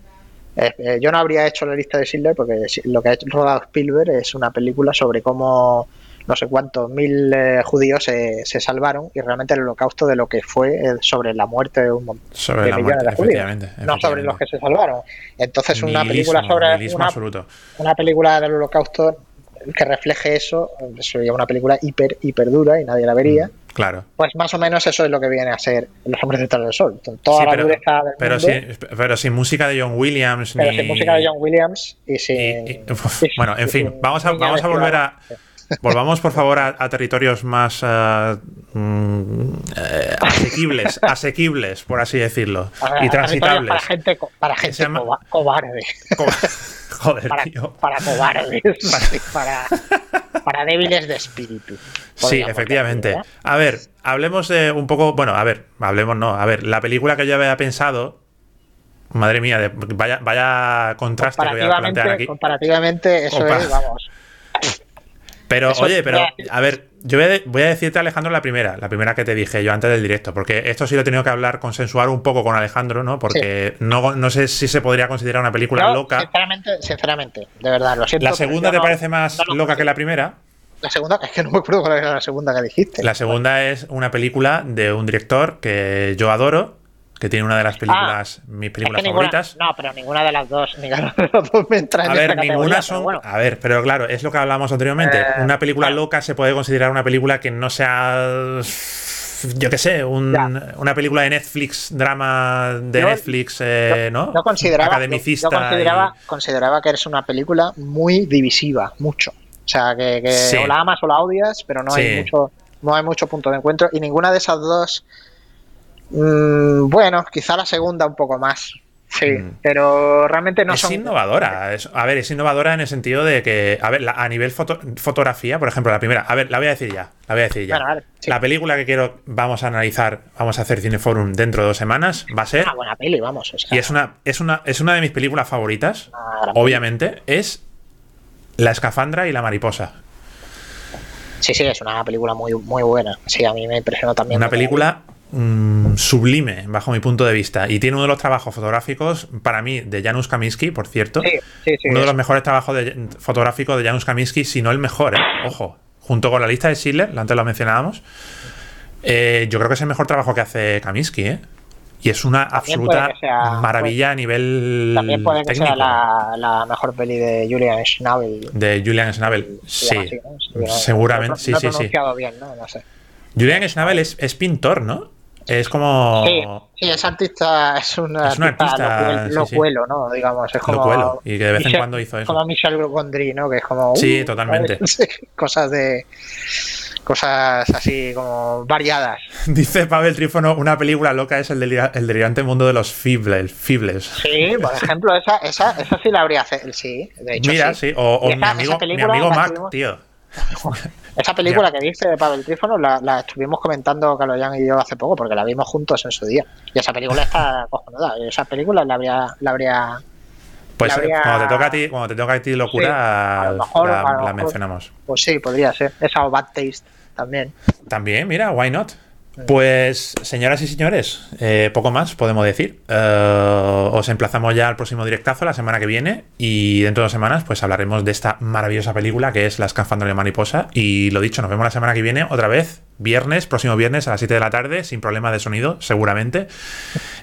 Eh, eh, yo no habría hecho la lista de Schindler porque lo que ha hecho- rodado Spielberg es una película sobre cómo no sé cuántos mil eh, judíos se, se salvaron y realmente el holocausto de lo que fue eh, sobre la muerte de un montón Sobre de la millones muerte, de judíos, efectivamente. no sobre los que se salvaron. Entonces una película sobre una, absoluto. una película del holocausto que refleje eso sería una película hiper hiper dura y nadie la vería. Claro. Pues más o menos eso es lo que viene a ser Los Hombres detrás del Sol. Toda Sí, la pero, dureza del pero, mundo, sin, pero sin música de John Williams. pero ni... sin música de John Williams y sin... y- y- uf, y- bueno, en fin, vamos a, vamos a volver a. Volvamos, por favor, a, a territorios más ah, mm, eh, asequibles, asequibles, por así decirlo, para- y transitables. Para gente, para gente se llama- coba- cobarde. Co- Joder, Para, tío. para cobardes. para, para débiles de espíritu. Sí, efectivamente. decir, ¿eh? A ver, hablemos de un poco. Bueno, a ver, hablemos no. A ver, la película que yo había pensado. Madre mía, de- vaya, vaya contraste que voy a plantear aquí. comparativamente, eso es, vamos. Pero, Eso- oye, pero, a ver, yo voy a, voy a decirte, Alejandro, la primera, la primera que te dije yo antes del directo, porque esto sí lo he tenido que hablar, consensuar un poco con Alejandro, ¿no? Porque no, no sé si se podría considerar una película Yo, loca. Sinceramente, sinceramente, de verdad, lo siento. ¿La segunda te no- parece más no loca que la primera? La segunda, es que no me acuerdo cuál era la segunda que dijiste. La segunda es una película de un director que yo adoro, que tiene una de las películas, mis Ah, Es películas que ninguna- favoritas. no, pero ninguna de las dos, ninguna de las dos me entra en A ver, ninguna son. bueno. A ver, pero claro, es lo que hablamos anteriormente. Eh, una película claro. loca se puede considerar una película que no sea. Yo qué sé, un- una película de Netflix, drama de Yo- Netflix, eh, yo, ¿no? yo consideraba, Academicista. yo consideraba, y- consideraba que eres una película muy divisiva, mucho. O sea, que, que Sí. o la amas o la odias, pero no Sí. hay mucho no hay mucho punto de encuentro. Y ninguna de esas dos, mm, bueno, quizá la segunda un poco más. Sí, Mm. pero realmente no es son... innovadora. es- a ver, es innovadora en el sentido de que, a ver, la- a nivel foto- fotografía, por ejemplo, la primera, a ver, la voy a decir ya, la voy a decir ya. Bueno, vale, sí. La película que quiero, vamos a analizar, vamos a hacer Cineforum dentro de dos semanas, va a ser, una buena peli, vamos. O sea, y es una, es una, es una de mis películas favoritas, obviamente, es La escafandra y la mariposa. Sí, sí, es una película muy, muy buena. Sí, a mí me impresionó también. Una película mm, sublime, bajo mi punto de vista. Y tiene uno de los trabajos fotográficos, para mí, de Janusz Kaminski, por cierto. Sí, sí, sí. uno de los mejores trabajos de- fotográficos de Janusz Kaminski, si no el mejor, ¿eh? Ojo. Junto con la lista de Schindler, antes lo mencionábamos. eh, yo creo que es el mejor trabajo que hace Kaminski, ¿eh? Y es una También absoluta sea- maravilla a nivel También puede que técnico. sea la, la mejor peli de Julian Schnabel. De Julian Schnabel. Sí, seguramente. no- Sí, sí, bien, ¿no? No sé. Julian Schnabel es, es pintor, ¿no? Es como. Sí, sí, es artista, es un Es un artista, locuel- sí, sí. locuelo, ¿no? Digamos, es como... Y que de vez en cuando hizo eso. Como Michel Gondry, ¿no? Que es como... Sí, uh, totalmente. cosas de... Cosas así como variadas. Dice Pavel Trífono, una película loca es el, delira- el delirante mundo de los fibles. fibles. Sí, por ejemplo, esa, esa, esa sí la habría... Sí, de hecho Mira, sí. O, mi amigo, mi amigo Mac, tuvimos- tío. Esa película que dice de Pavel Trífono la, la estuvimos comentando Caloyan y yo hace poco porque la vimos juntos en su día. Y esa película está cojonuda. y Esa película la habría, la habría Pues la habría- cuando te toca a ti, cuando te toca a ti locura, Sí, a lo mejor- la, a lo la mejor. mencionamos. Pues sí, podría ser. Esa o Bad Taste también. También, mira, why not? Pues, señoras y señores, eh, poco más podemos decir. Eh, os emplazamos ya al próximo directazo la semana que viene y dentro de dos semanas pues hablaremos de esta maravillosa película que es La escafandra de mariposa. Y lo dicho, nos vemos la semana que viene otra vez, viernes, próximo viernes a las 7 de la tarde, sin problema de sonido, seguramente.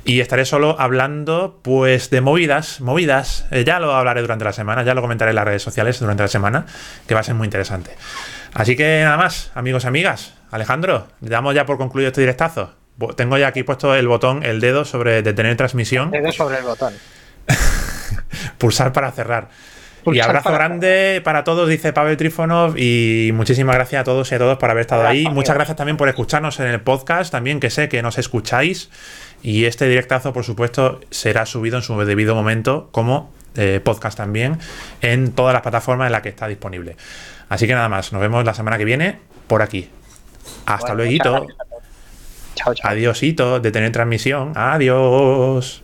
Y estaré solo hablando pues de movidas, movidas. Eh, ya lo hablaré durante la semana, ya lo comentaré en las redes sociales durante la semana, que va a ser muy interesante. Así que nada más, amigos y amigas. Alejandro, damos ya por concluido este directazo. Tengo ya aquí puesto el botón, el dedo sobre detener transmisión. El dedo sobre el botón. Pulsar para cerrar. y abrazo grande para todos, dice Pavel Trifonov. Y muchísimas gracias a todos y a todos por haber estado ahí. Muchas gracias también por escucharnos en el podcast, también que sé que nos escucháis. Y este directazo, por supuesto, será subido en su debido momento como eh, podcast también en todas las plataformas en las que está disponible. Así que nada más, nos vemos la semana que viene por aquí. Hasta luego. Chao, chao. Adiósito, de tener transmisión. Adiós.